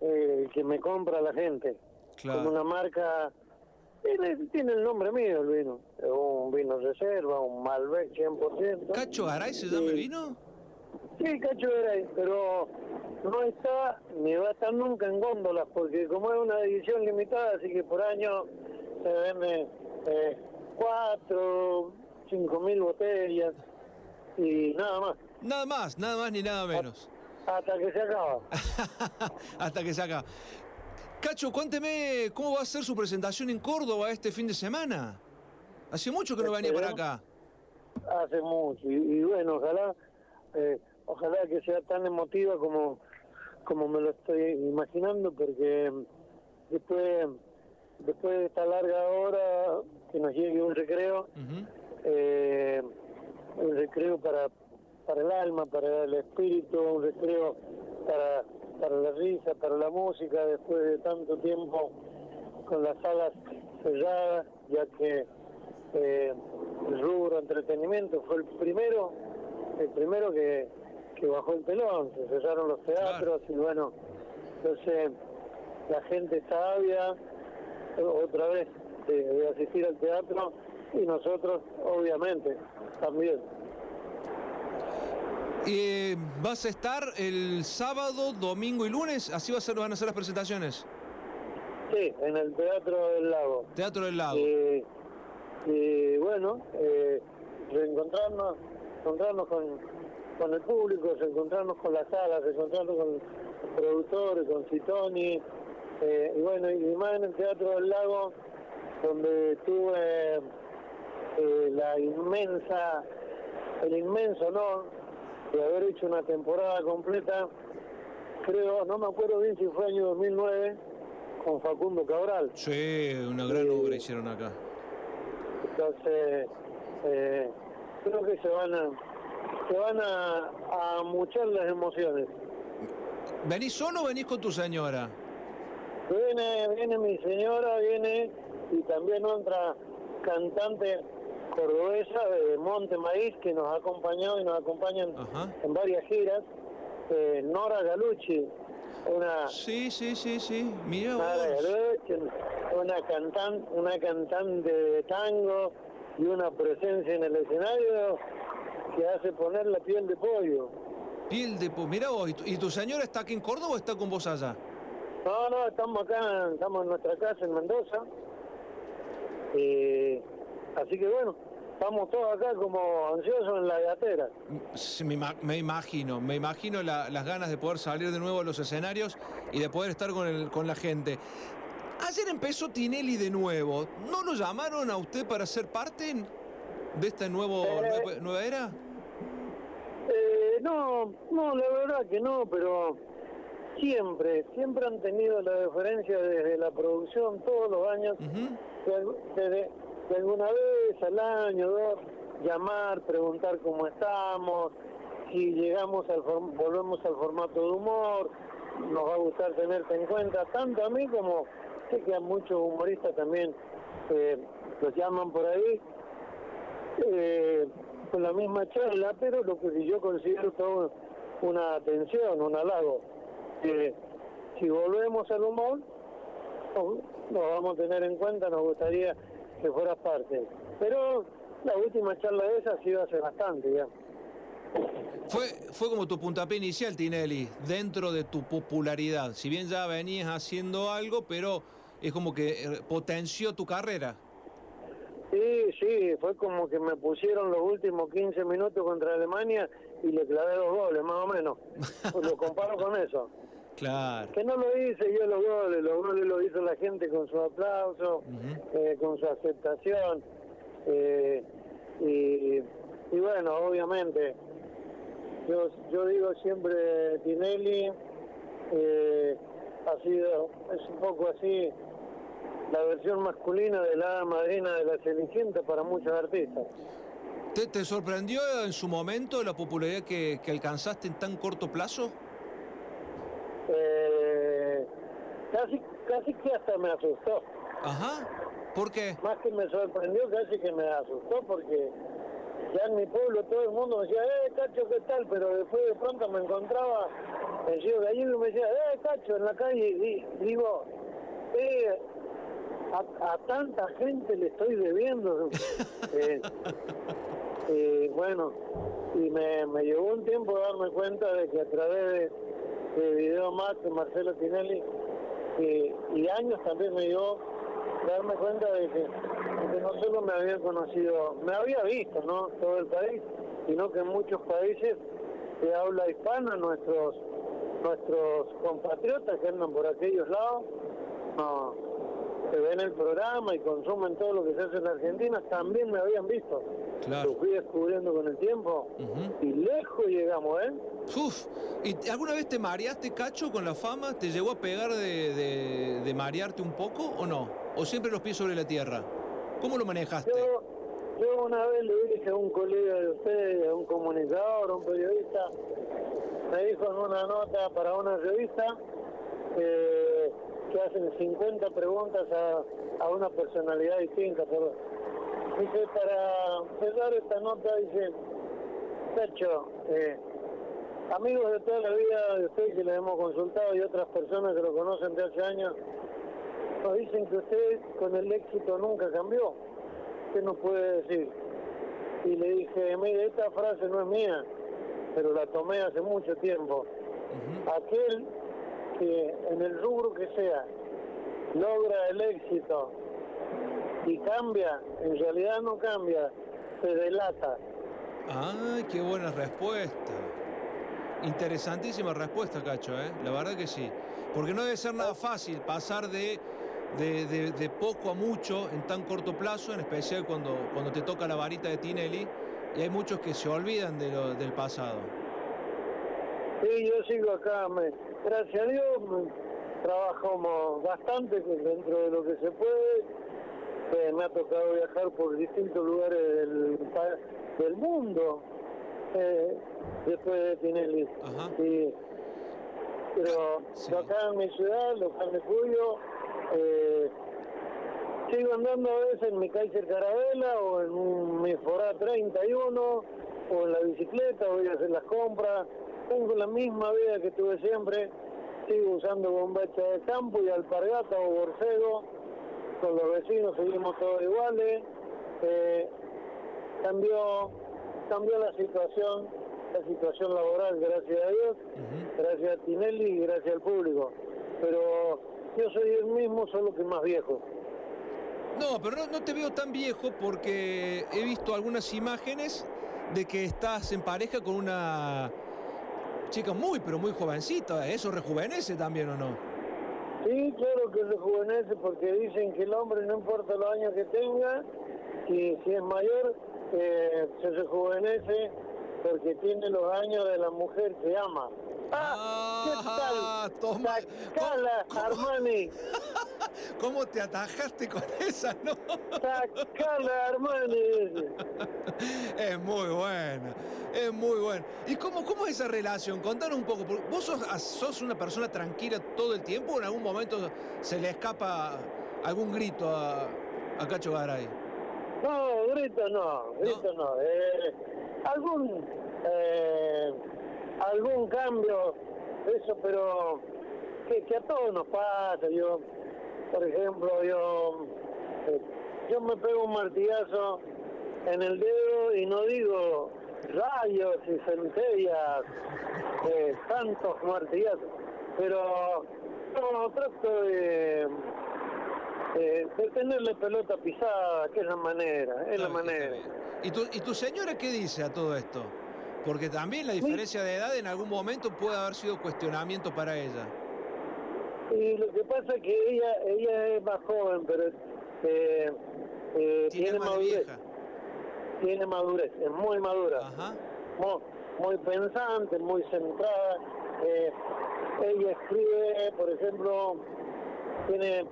eh, que me compra la gente, Claro. con una marca, tiene, el nombre mío el vino, un vino reserva, un Malbec 100%. ¿Cacho Garay se llama el vino? Sí, Cacho Garay, pero no está ni va a estar nunca en góndolas, porque como es una edición limitada, así que por año se vende eh, cuatro, cinco mil botellas y nada más, Nada más, nada más ni nada menos. hasta que se acaba. *laughs* Hasta que se acaba. Cacho, cuénteme cómo va a ser su presentación en Córdoba este fin de semana. Hace mucho que no venía para acá. Hace mucho, y, y bueno, ojalá, eh, ojalá que sea tan emotiva como, como me lo estoy imaginando, porque después, después de esta larga hora que nos llegue un recreo, eh, un recreo para, para el alma, para el espíritu, un recreo para, para la risa, para la música, después de tanto tiempo con las salas cerradas, ya que eh, el rubro entretenimiento fue el primero, el primero que, que bajó el telón, se cerraron los teatros y bueno, entonces la gente está otra vez de, de asistir al teatro y nosotros obviamente también. Eh, ¿Vas a estar el sábado, domingo y lunes? ¿Así va a ser, van a ser las presentaciones? Sí, en el Teatro del Lago. Teatro del Lago. Y, y bueno, eh, reencontrarnos, encontrarnos con, con el público, encontrarnos con las salas, encontrarnos con los productores, con Citoni, eh, y bueno, y más en el Teatro del Lago, donde tuve eh, la inmensa, el inmenso honor de haber hecho una temporada completa, creo, no me acuerdo bien si fue año 2009, con Facundo Cabral. Sí, una gran obra hicieron acá. Entonces, eh, creo que se van a, se van a, a muchar las emociones. ¿Venís solo o venís con tu señora? Viene, viene mi señora, viene y también otra cantante cordobesa de Monte Maíz que nos ha acompañado y nos acompañan en varias giras, eh, Nora Galucci, una Sí, sí, sí, sí. Mira una cantante, una cantante de tango y una presencia en el escenario que hace poner la piel de pollo. Piel de po. Mira vos, ¿y tu, y tu señora está aquí en Córdoba o está con vos allá? No, no, estamos acá, estamos en nuestra casa en Mendoza. Eh, así que bueno, estamos todos acá como ansiosos en la gatera. Sí, Me, me imagino, me imagino la- las ganas de poder salir de nuevo a los escenarios y de poder estar con, el- con la gente. Ayer empezó Tinelli de nuevo. ¿No lo llamaron a usted para ser parte de esta nuevo, nueva, nueva era? Eh, no, no, la verdad que no, pero siempre, siempre han tenido la deferencia desde la producción todos los años, de alguna vez al año, dos, llamar, preguntar cómo estamos, si llegamos al volvemos al formato de humor, nos va a gustar tenerte en cuenta, tanto a mí como sé que a muchos humoristas también eh, los llaman por ahí, eh, con la misma charla, pero lo que yo considero todo una atención, un halago. Eh, si volvemos al humor, nos vamos a tener en cuenta, nos gustaría que fueras parte. Pero la última charla de esa ha sido hace bastante ya. Fue, fue como tu puntapié inicial, Tinelli, dentro de tu popularidad. Si bien ya venías haciendo algo, pero es como que eh, potenció tu carrera. Sí, sí, fue como que me pusieron los últimos 15 minutos contra Alemania y le clavé dos goles, más o menos. *laughs* Pues lo comparo con eso. Claro. Que no lo hice yo los goles, los goles lo hizo la gente con su aplauso, eh, con su aceptación. eh, y, y bueno, obviamente, yo, yo digo siempre Tinelli eh, ha sido, es un poco así, la versión masculina de la madrina de la Cenicienta para muchos artistas. ¿Te, te sorprendió en su momento la popularidad que, que alcanzaste en tan corto plazo? Eh, casi, casi que hasta me asustó. Ajá. ¿Por qué? Más que me sorprendió, casi que me asustó porque ya en mi pueblo todo el mundo me decía, eh, Cacho, ¿qué tal? Pero después de pronto me encontraba en Río Gallego y me decía, eh, Cacho, en la calle. Y digo, eh, a, a tanta gente le estoy debiendo. *laughs* Eh, eh, bueno, y me, me llevó un tiempo darme cuenta de que a través de, de Video Max de Marcelo Tinelli y años también me llevó darme cuenta de que, de que no solo me había conocido, me había visto, ¿no? Todo el país, sino que en muchos países de habla hispana, nuestros nuestros compatriotas que andan por aquellos lados, no, que ven el programa y consumen todo lo que se hace en la Argentina, también me habían visto. Claro. Lo fui descubriendo con el tiempo y lejos llegamos, ¿eh? Uf, ¿y alguna vez te mareaste, Cacho, con la fama? ¿Te llegó a pegar de, de- de marearte un poco o no? ¿O siempre los pies sobre la tierra? ¿Cómo lo manejaste? Yo, yo una vez le dije a un colega de ustedes, a un comunicador, a un periodista, me dijo en una nota para una revista eh, que hacen 50 preguntas a, a una personalidad distinta. Pero, dice, para cerrar esta nota, dice, Cacho, eh, amigos de toda la vida de usted que le hemos consultado y otras personas que lo conocen de hace años, nos dicen que usted con el éxito nunca cambió. ¿Qué nos puede decir? Y le dije, mire, esta frase no es mía, pero la tomé hace mucho tiempo. Aquel que en el rubro que sea logra el éxito y cambia, en realidad no cambia, se delata. ¡Ay, qué buena respuesta! Interesantísima respuesta, Cacho, ¿eh? La verdad que sí. Porque no debe ser nada fácil pasar de, de, de- de poco a mucho en tan corto plazo, en especial cuando, cuando te toca la varita de Tinelli, y hay muchos que se olvidan de lo- del pasado. Sí, yo sigo acá, me- gracias a Dios, me- trabajamos bastante dentro de lo que se puede. Eh, me ha tocado viajar por distintos lugares del, del mundo eh, después de Tinelli. Sí. Pero acá en mi ciudad, local de Cuyo, eh, sigo andando a veces en mi Kaiser Carabela o en un- mi Forá 31 o en la bicicleta, voy a hacer las compras. Tengo la misma vida que tuve siempre. Sigo usando bombacha de campo y alpargata o borcego. Con los vecinos seguimos todos iguales. Eh, cambió, cambió la situación, la situación laboral, gracias a Dios, gracias a Tinelli y gracias al público. Pero yo soy el mismo, solo que más viejo. No, pero no, no te veo tan viejo porque he visto algunas imágenes de que estás en pareja con una chica muy, pero muy jovencita. ¿Eso rejuvenece también o no? Sí, claro que rejuvenece porque dicen que el hombre no importa los años que tenga, y si es mayor, eh, se rejuvenece porque tiene los años de la mujer que ama. Ah, toma. Sacala, Armani. ¿Cómo te atajaste con *laughs* esa, no? Sacala, Armani. Es muy buena, es muy buena. ¿Y cómo, cómo es esa relación? Contanos un poco. ¿Vos sos, sos una persona tranquila todo el tiempo o en algún momento se le escapa algún grito a, a Cacho Garay? No, grito no, grito no. Eh, algún, eh, algún cambio, eso, pero que, que a todos nos pasa. Yo, por ejemplo, yo, eh, yo me pego un martillazo en el dedo y no digo rayos y centellas, eh, tantos martillazos, pero no, trato de, eh, de tenerle pelota pisada, que es la manera, es la manera. ¿Y tu, ¿Y tu señora qué dice a todo esto? Porque también la diferencia de edad en algún momento puede haber sido cuestionamiento para ella. Y lo que pasa es que ella, ella es más joven, pero eh, eh, tiene, madurez. Tiene madurez, es muy madura. Muy, muy pensante, muy centrada. Eh, ella escribe, por ejemplo, tiene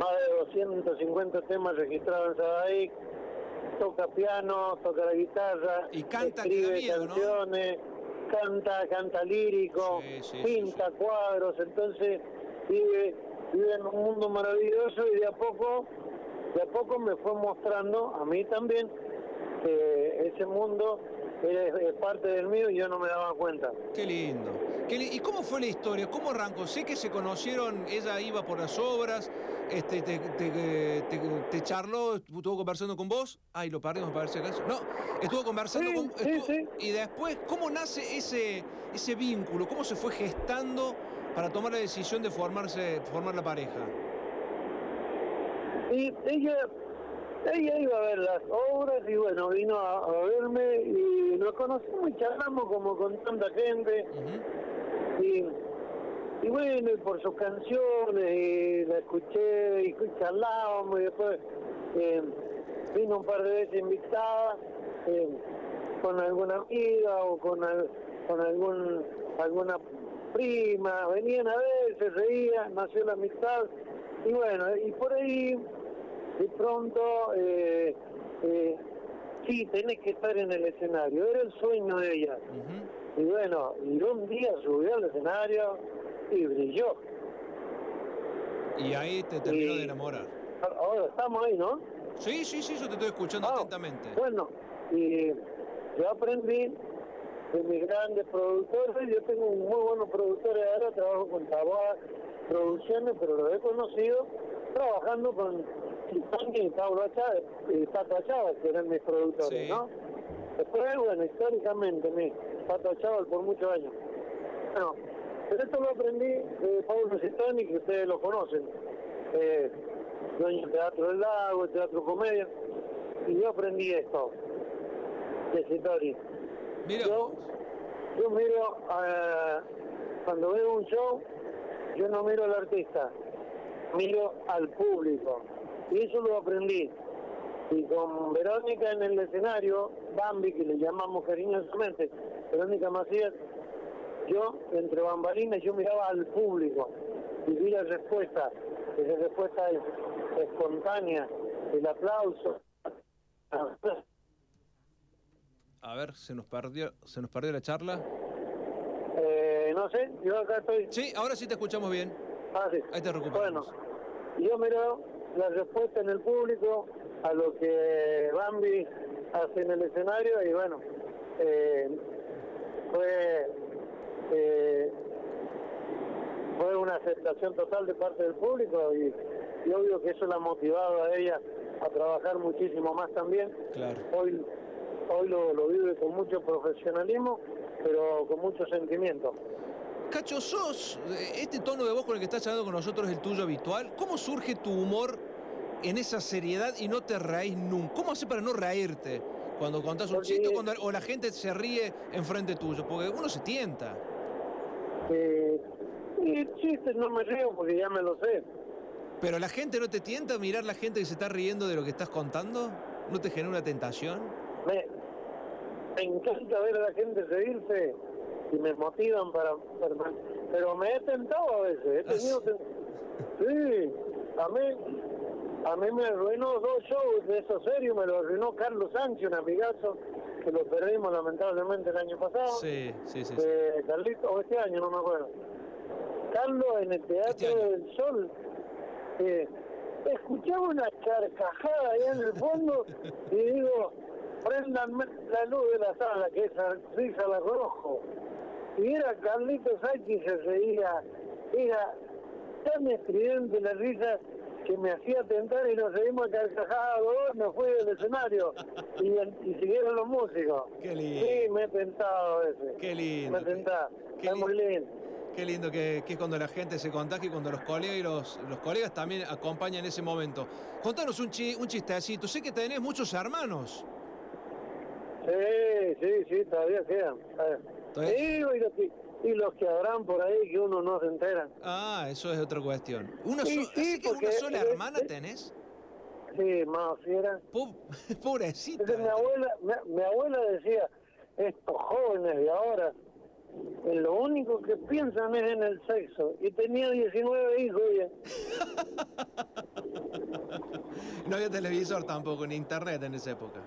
más de 250 temas registrados en Sadaic, toca piano, toca la guitarra, y canta escribe ¿no? Canta, canta lírico, pinta cuadros, entonces vive, vive en un mundo maravilloso y de a poco, de a poco me fue mostrando a mí también que ese mundo es, es parte del mío y yo no me daba cuenta. Qué lindo. Qué li- ¿Y cómo fue la historia? ¿Cómo arrancó? Sé que se conocieron, ella iba por las obras, este, te, te- te- te charló, estuvo conversando con vos. Ay, lo perdimos, me parece acaso. No, estuvo conversando con. estuvo- Y después, ¿cómo nace ese, ese vínculo? ¿Cómo se fue gestando para tomar la decisión de formarse, formar la pareja? Y ella, ella iba a ver las obras y bueno, vino a, a verme y nos conocimos y charlamos como con tanta gente. y, y bueno, y por sus canciones, y la escuché y charlábamos y después eh, vino un par de veces invitada eh, con alguna amiga o con, al- con algún alguna prima, venían a ver, se reían, nació la amistad y bueno, y por ahí de pronto, eh, eh, sí, tenés que estar en el escenario, era el sueño de ella. Y bueno, y un día subió al escenario y brilló. Y ahí te terminó de enamorar. Ahora estamos ahí, ¿no? Sí, sí, sí, yo te estoy escuchando Ah, atentamente. Bueno, y yo aprendí de mis grandes productores, yo tengo un muy buenos productores ahora, trabajo con Taboa Producciones, pero lo he conocido trabajando con Y Pablo Pato que eran mis productores, ¿no? Después, bueno, históricamente, mi Pato Chávez por muchos años. Bueno, pero esto lo aprendí de Pablo Citani, que ustedes lo conocen, eh, dueño del Teatro del Lago, Teatro Comedia, y yo aprendí esto de Citori. Yo, yo miro, eh, cuando veo un show, yo no miro al artista, miro al público. Y eso lo aprendí. Y con Verónica en el escenario, Bambi, que le llamamos cariñosamente, Verónica Macías, yo, entre bambalinas, yo miraba al público y vi la respuesta. Esa respuesta es espontánea, el aplauso. A ver, se nos perdió, se nos perdió la charla. Eh, no sé, yo acá estoy. Sí, ahora sí te escuchamos bien. Ah, sí. Ahí te recuperamos. Bueno, yo miro la respuesta en el público a lo que Bambi hace en el escenario y bueno, eh, fue, eh, fue una aceptación total de parte del público y, y obvio que eso la ha motivado a ella a trabajar muchísimo más también. Claro. Hoy, hoy lo, lo vive con mucho profesionalismo, pero con mucho sentimiento. Cacho, sos, eh, este tono de voz con el que estás hablando con nosotros es el tuyo habitual. ¿Cómo surge tu humor en esa seriedad y no te reís nunca? ¿Cómo haces para no reírte cuando contás un chiste o, cuando, o la gente se ríe enfrente tuyo? Porque uno se tienta. Eh, y chistes no me río porque ya me lo sé. Pero la gente no te tienta mirar la gente que se está riendo de lo que estás contando? ¿No te genera una tentación? Me, me encanta ver a la gente reírse y me motivan para, para- pero me he tentado a veces he tenido ten- sí a mí a mí me arruinó dos shows de esos serios me lo arruinó Carlos Sánchez un amigazo que lo perdimos lamentablemente el año pasado. Sí, sí, sí. sí. eh, Carlito, o este año no me acuerdo. Carlos en el Teatro del Sol eh, escuchaba una carcajada ahí en el fondo y digo prendan la luz de la sala que es risa la rojo y era Carlito Sánchez se reía era tan estridente la risa que me hacía tentar y nos seguimos carcajados me fui del escenario y, y siguieron los músicos Qué lindo. sí me he tentado a veces Qué lindo. me he tentado es muy lindo Qué lindo que, que es cuando la gente se contagia y cuando los colegas y los, los colegas también acompañan ese momento. Contanos un, chi- un chistecito. Sé que tenés muchos hermanos. Sí, sí, sí, todavía quedan. Sí, y los, que, y los que habrán por ahí que uno no se entera. Ah, eso es otra cuestión. ¿Una, Sí, so- sí, así que una porque- sola hermana tenés? Sí, más fiera. *laughs* Pobrecita. Entonces, mi abuela, mi, mi abuela decía, estos jóvenes de ahora, eh, lo único que piensan es en el sexo. Y tenía 19 hijos ella. *laughs* No había televisor tampoco, ni internet en esa época.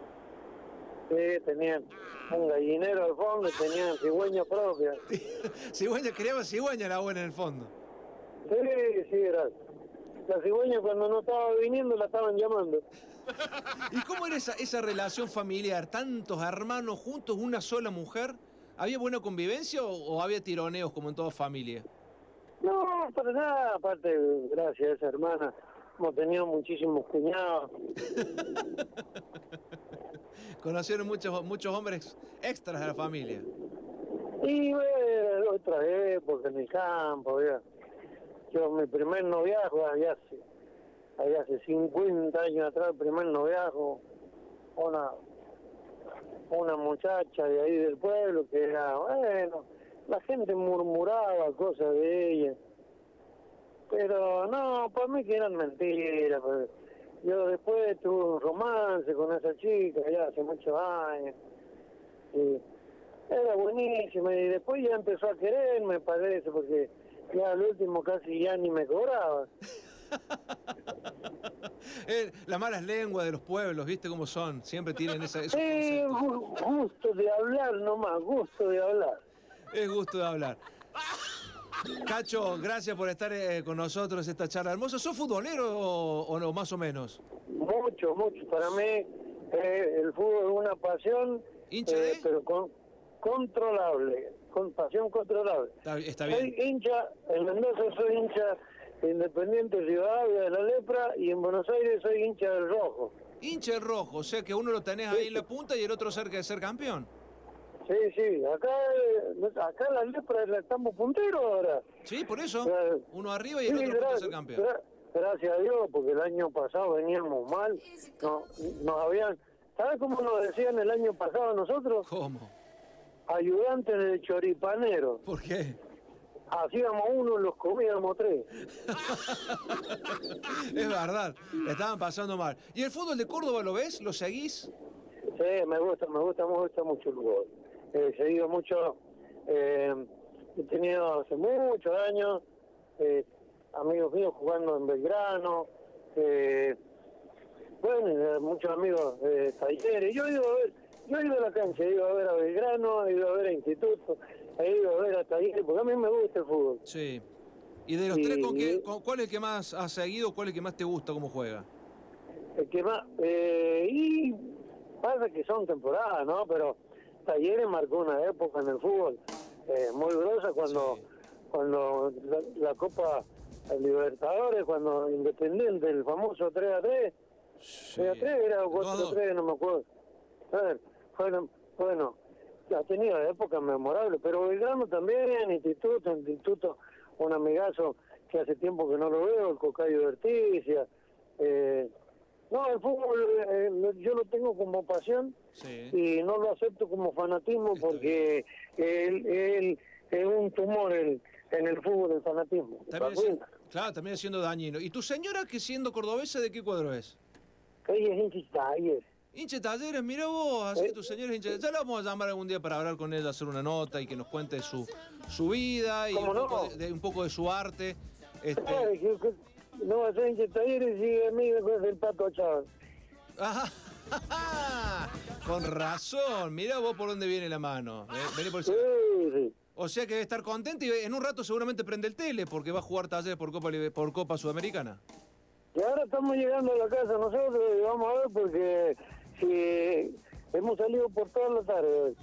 Sí, tenían un gallinero al fondo y tenían cigüeña propia. *laughs* Cigüeña, criaba cigüeña la abuela en el fondo. Sí, sí, era. La cigüeña cuando no estaba viniendo la estaban llamando. ¿Y cómo era esa, esa relación familiar? ¿Tantos hermanos juntos, una sola mujer? ¿Había buena convivencia o, o había tironeos como en toda familia? No, para nada, aparte, gracias a esa hermana, hemos tenido muchísimos cuñados. *laughs* Conocieron muchos, muchos hombres extras de la familia. Y bueno, otra época en el campo, ya. Yo, mi primer noviazgo, allá hace, allá hace 50 años atrás, el primer noviazgo, una, una muchacha de ahí del pueblo que era, bueno, la gente murmuraba cosas de ella. Pero no, para mí que eran mentiras. pues. Yo después tuve un romance con esa chica ya hace muchos años. Y era buenísima y después ya empezó a querer, me parece, porque ya al último casi ya ni me cobraba. *laughs* Eh, las malas lenguas de los pueblos, ¿viste cómo son? Siempre tienen esa, esos Sí, gu- gusto de hablar nomás, gusto de hablar. Es gusto de hablar. *laughs* Cacho, gracias por estar eh, con nosotros esta charla hermosa. ¿Sos futbolero o, o no, más o menos? Mucho, mucho. Para mí eh, el fútbol es una pasión, eh, pero con, controlable, con pasión controlable. Está, está Soy bien. hincha, en Mendoza soy hincha de Independiente Rivadavia de la Lepra y en Buenos Aires soy hincha del Rojo. Hincha el rojo, o sea que uno lo tenés ahí en la punta y el otro cerca de ser campeón. Sí, sí, acá, acá la Lepra la estamos punteros ahora. Sí, por eso. Eh, Uno arriba y el sí, otro a punto de gra- ser campeón. gra- gracias a Dios, porque el año pasado veníamos mal. No, nos habían, ¿sabes cómo nos decían el año pasado a nosotros? ¿Cómo? Ayudantes de choripanero. ¿Por qué? Hacíamos uno, los comíamos tres. *laughs* Es verdad, estaban pasando mal. ¿Y el fútbol de Córdoba lo ves? ¿Lo seguís? Sí, me gusta, me gusta, me gusta mucho el fútbol. He seguido mucho, eh, he tenido hace muchos años eh, amigos míos jugando en Belgrano, eh, bueno, eh, muchos amigos de talleres. Yo he ido a ver, yo he ido a la cancha, he ido a ver a Belgrano, he ido a ver a Instituto, he ido a ver a talleres, porque a mí me gusta el fútbol. Sí. ¿Y de los Y- tres, ¿con qué- con- ¿cuál es el que más has seguido? ¿Cuál es el que más te gusta cómo juega? El que más, eh, y pasa que son temporadas, ¿no? Pero Talleres marcó una época en el fútbol eh, muy grosa cuando cuando la, la Copa Libertadores, cuando Independiente, el famoso 3 a 3, 3 a 3 era o 4 a 3, no me acuerdo. A ver, fueron, bueno, ha tenido épocas memorables, pero Belgrano también, Instituto, Instituto, un amigazo que hace tiempo que no lo veo, el Cocayo de Orticia, eh, No, el fútbol eh, yo lo tengo como pasión y no lo acepto como fanatismo porque él, él es un tumor en, en el fútbol, el fanatismo. También claro, también siendo dañino. ¿Y tu señora que siendo cordobesa de qué cuadro es? Ella es hincha Talleres. Mira vos, así que tu señora es hincha Ya la vamos a llamar algún día para hablar con ella, hacer una nota y que nos cuente su, su vida y ¿Cómo un, no? poco de, de- un poco de su arte. Este, Ay, que- que- No, soy hincha Talleres y a mí me el pato Chávez. Ajá, *laughs* con razón, mira vos por dónde viene la mano. eh, vení por el- O sea que debe estar contento y en un rato seguramente prende el tele porque va a jugar Talleres por Copa, por Copa Sudamericana. Y ahora estamos llegando a la casa nosotros y vamos a ver porque si hemos salido por toda la tarde hoy.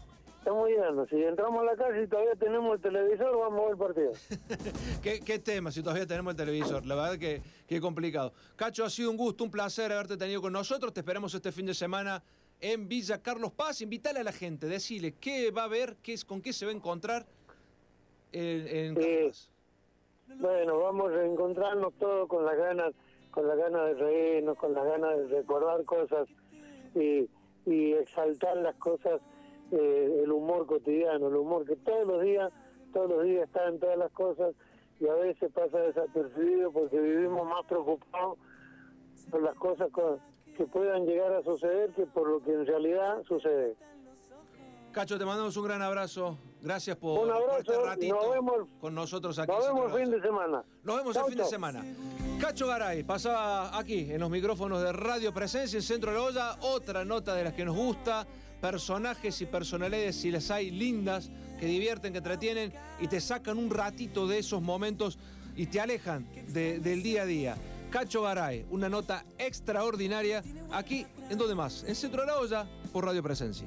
Estamos llegando. Si entramos a la casa y todavía tenemos el televisor, vamos a ver el partido. *laughs* ¿Qué, qué tema si todavía tenemos el televisor? La verdad que, que complicado. Cacho, ha sido un gusto, un placer haberte tenido con nosotros. Te esperamos este fin de semana en Villa Carlos Paz. Invítale a la gente, decirle qué va a ver, qué es, con qué se va a encontrar en, en Carlos Paz. Bueno, vamos a encontrarnos todos con las ganas, con las ganas de reírnos, con las ganas de recordar cosas y, y exaltar las cosas, eh, el humor cotidiano, el humor que todos los días, todos los días está en todas las cosas y a veces pasa desapercibido porque vivimos más preocupados por las cosas co- que puedan llegar a suceder que por lo que en realidad sucede. Cacho, te mandamos un gran abrazo. Gracias por, Un por este abrazo y ratito nos vemos- con nosotros aquí. Nos vemos el fin de semana. Nos vemos Chau, el fin de semana. Cacho Garay pasaba aquí en los micrófonos de Radio Presencia en Centro de la Olla. Otra nota de las que nos gusta. Personajes y personalidades, si las hay, lindas, que divierten, que entretienen y te sacan un ratito de esos momentos y te alejan de- del día a día. Cacho Garay, una nota extraordinaria aquí, ¿en dónde más? En Centro de la Olla, por Radio Presencia.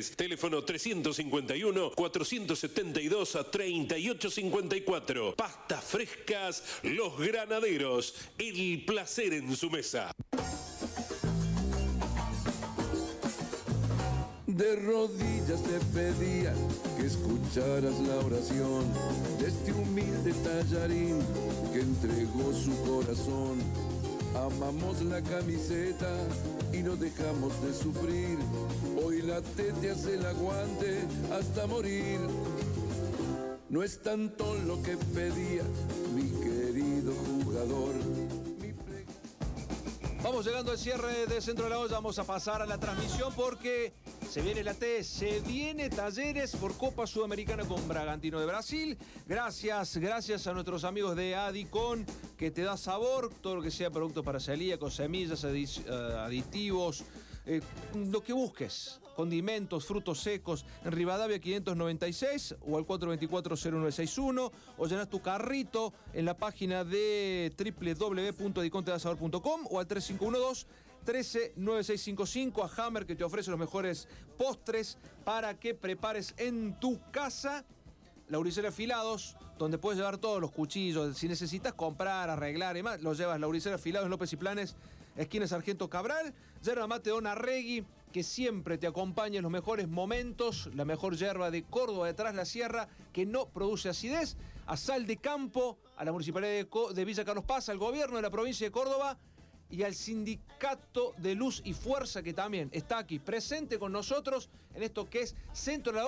Teléfono 351-472-3854. Pastas frescas Los Granaderos. El placer en su mesa. De rodillas te pedía que escucharas la oración de este humilde tallarín que entregó su corazón. Amamos la camiseta y no dejamos de sufrir. Hoy la T te hace el aguante hasta morir. No es tanto lo que pedía mi querido jugador. Vamos llegando al cierre de Centro de la Olla, vamos a pasar a la transmisión porque se viene la T, se viene Talleres por Copa Sudamericana con Bragantino de Brasil. Gracias, gracias a nuestros amigos de Adicon que te da sabor, todo lo que sea productos para celíacos, semillas, eh, aditivos, eh, lo que busques. Condimentos, frutos secos, en Rivadavia 596 o al 424-0961 o llenas tu carrito en la página de www.adicontedasabor.com o al 3512 139655 a Hammer que te ofrece los mejores postres para que prepares en tu casa. Lauricera Afilados, donde puedes llevar todos los cuchillos. Si necesitas comprar, arreglar y más, los llevas. Lauricera Afilados, López y Planes, esquina Sargento Cabral. Yerba Mate Don Arregui, que siempre te acompaña en los mejores momentos. La mejor yerba de Córdoba, detrás la sierra, que no produce acidez. A Sal de Campo, a la Municipalidad de, de Villa Carlos Paz, al gobierno de la provincia de Córdoba y al Sindicato de Luz y Fuerza que también está aquí presente con nosotros en esto que es Centro de la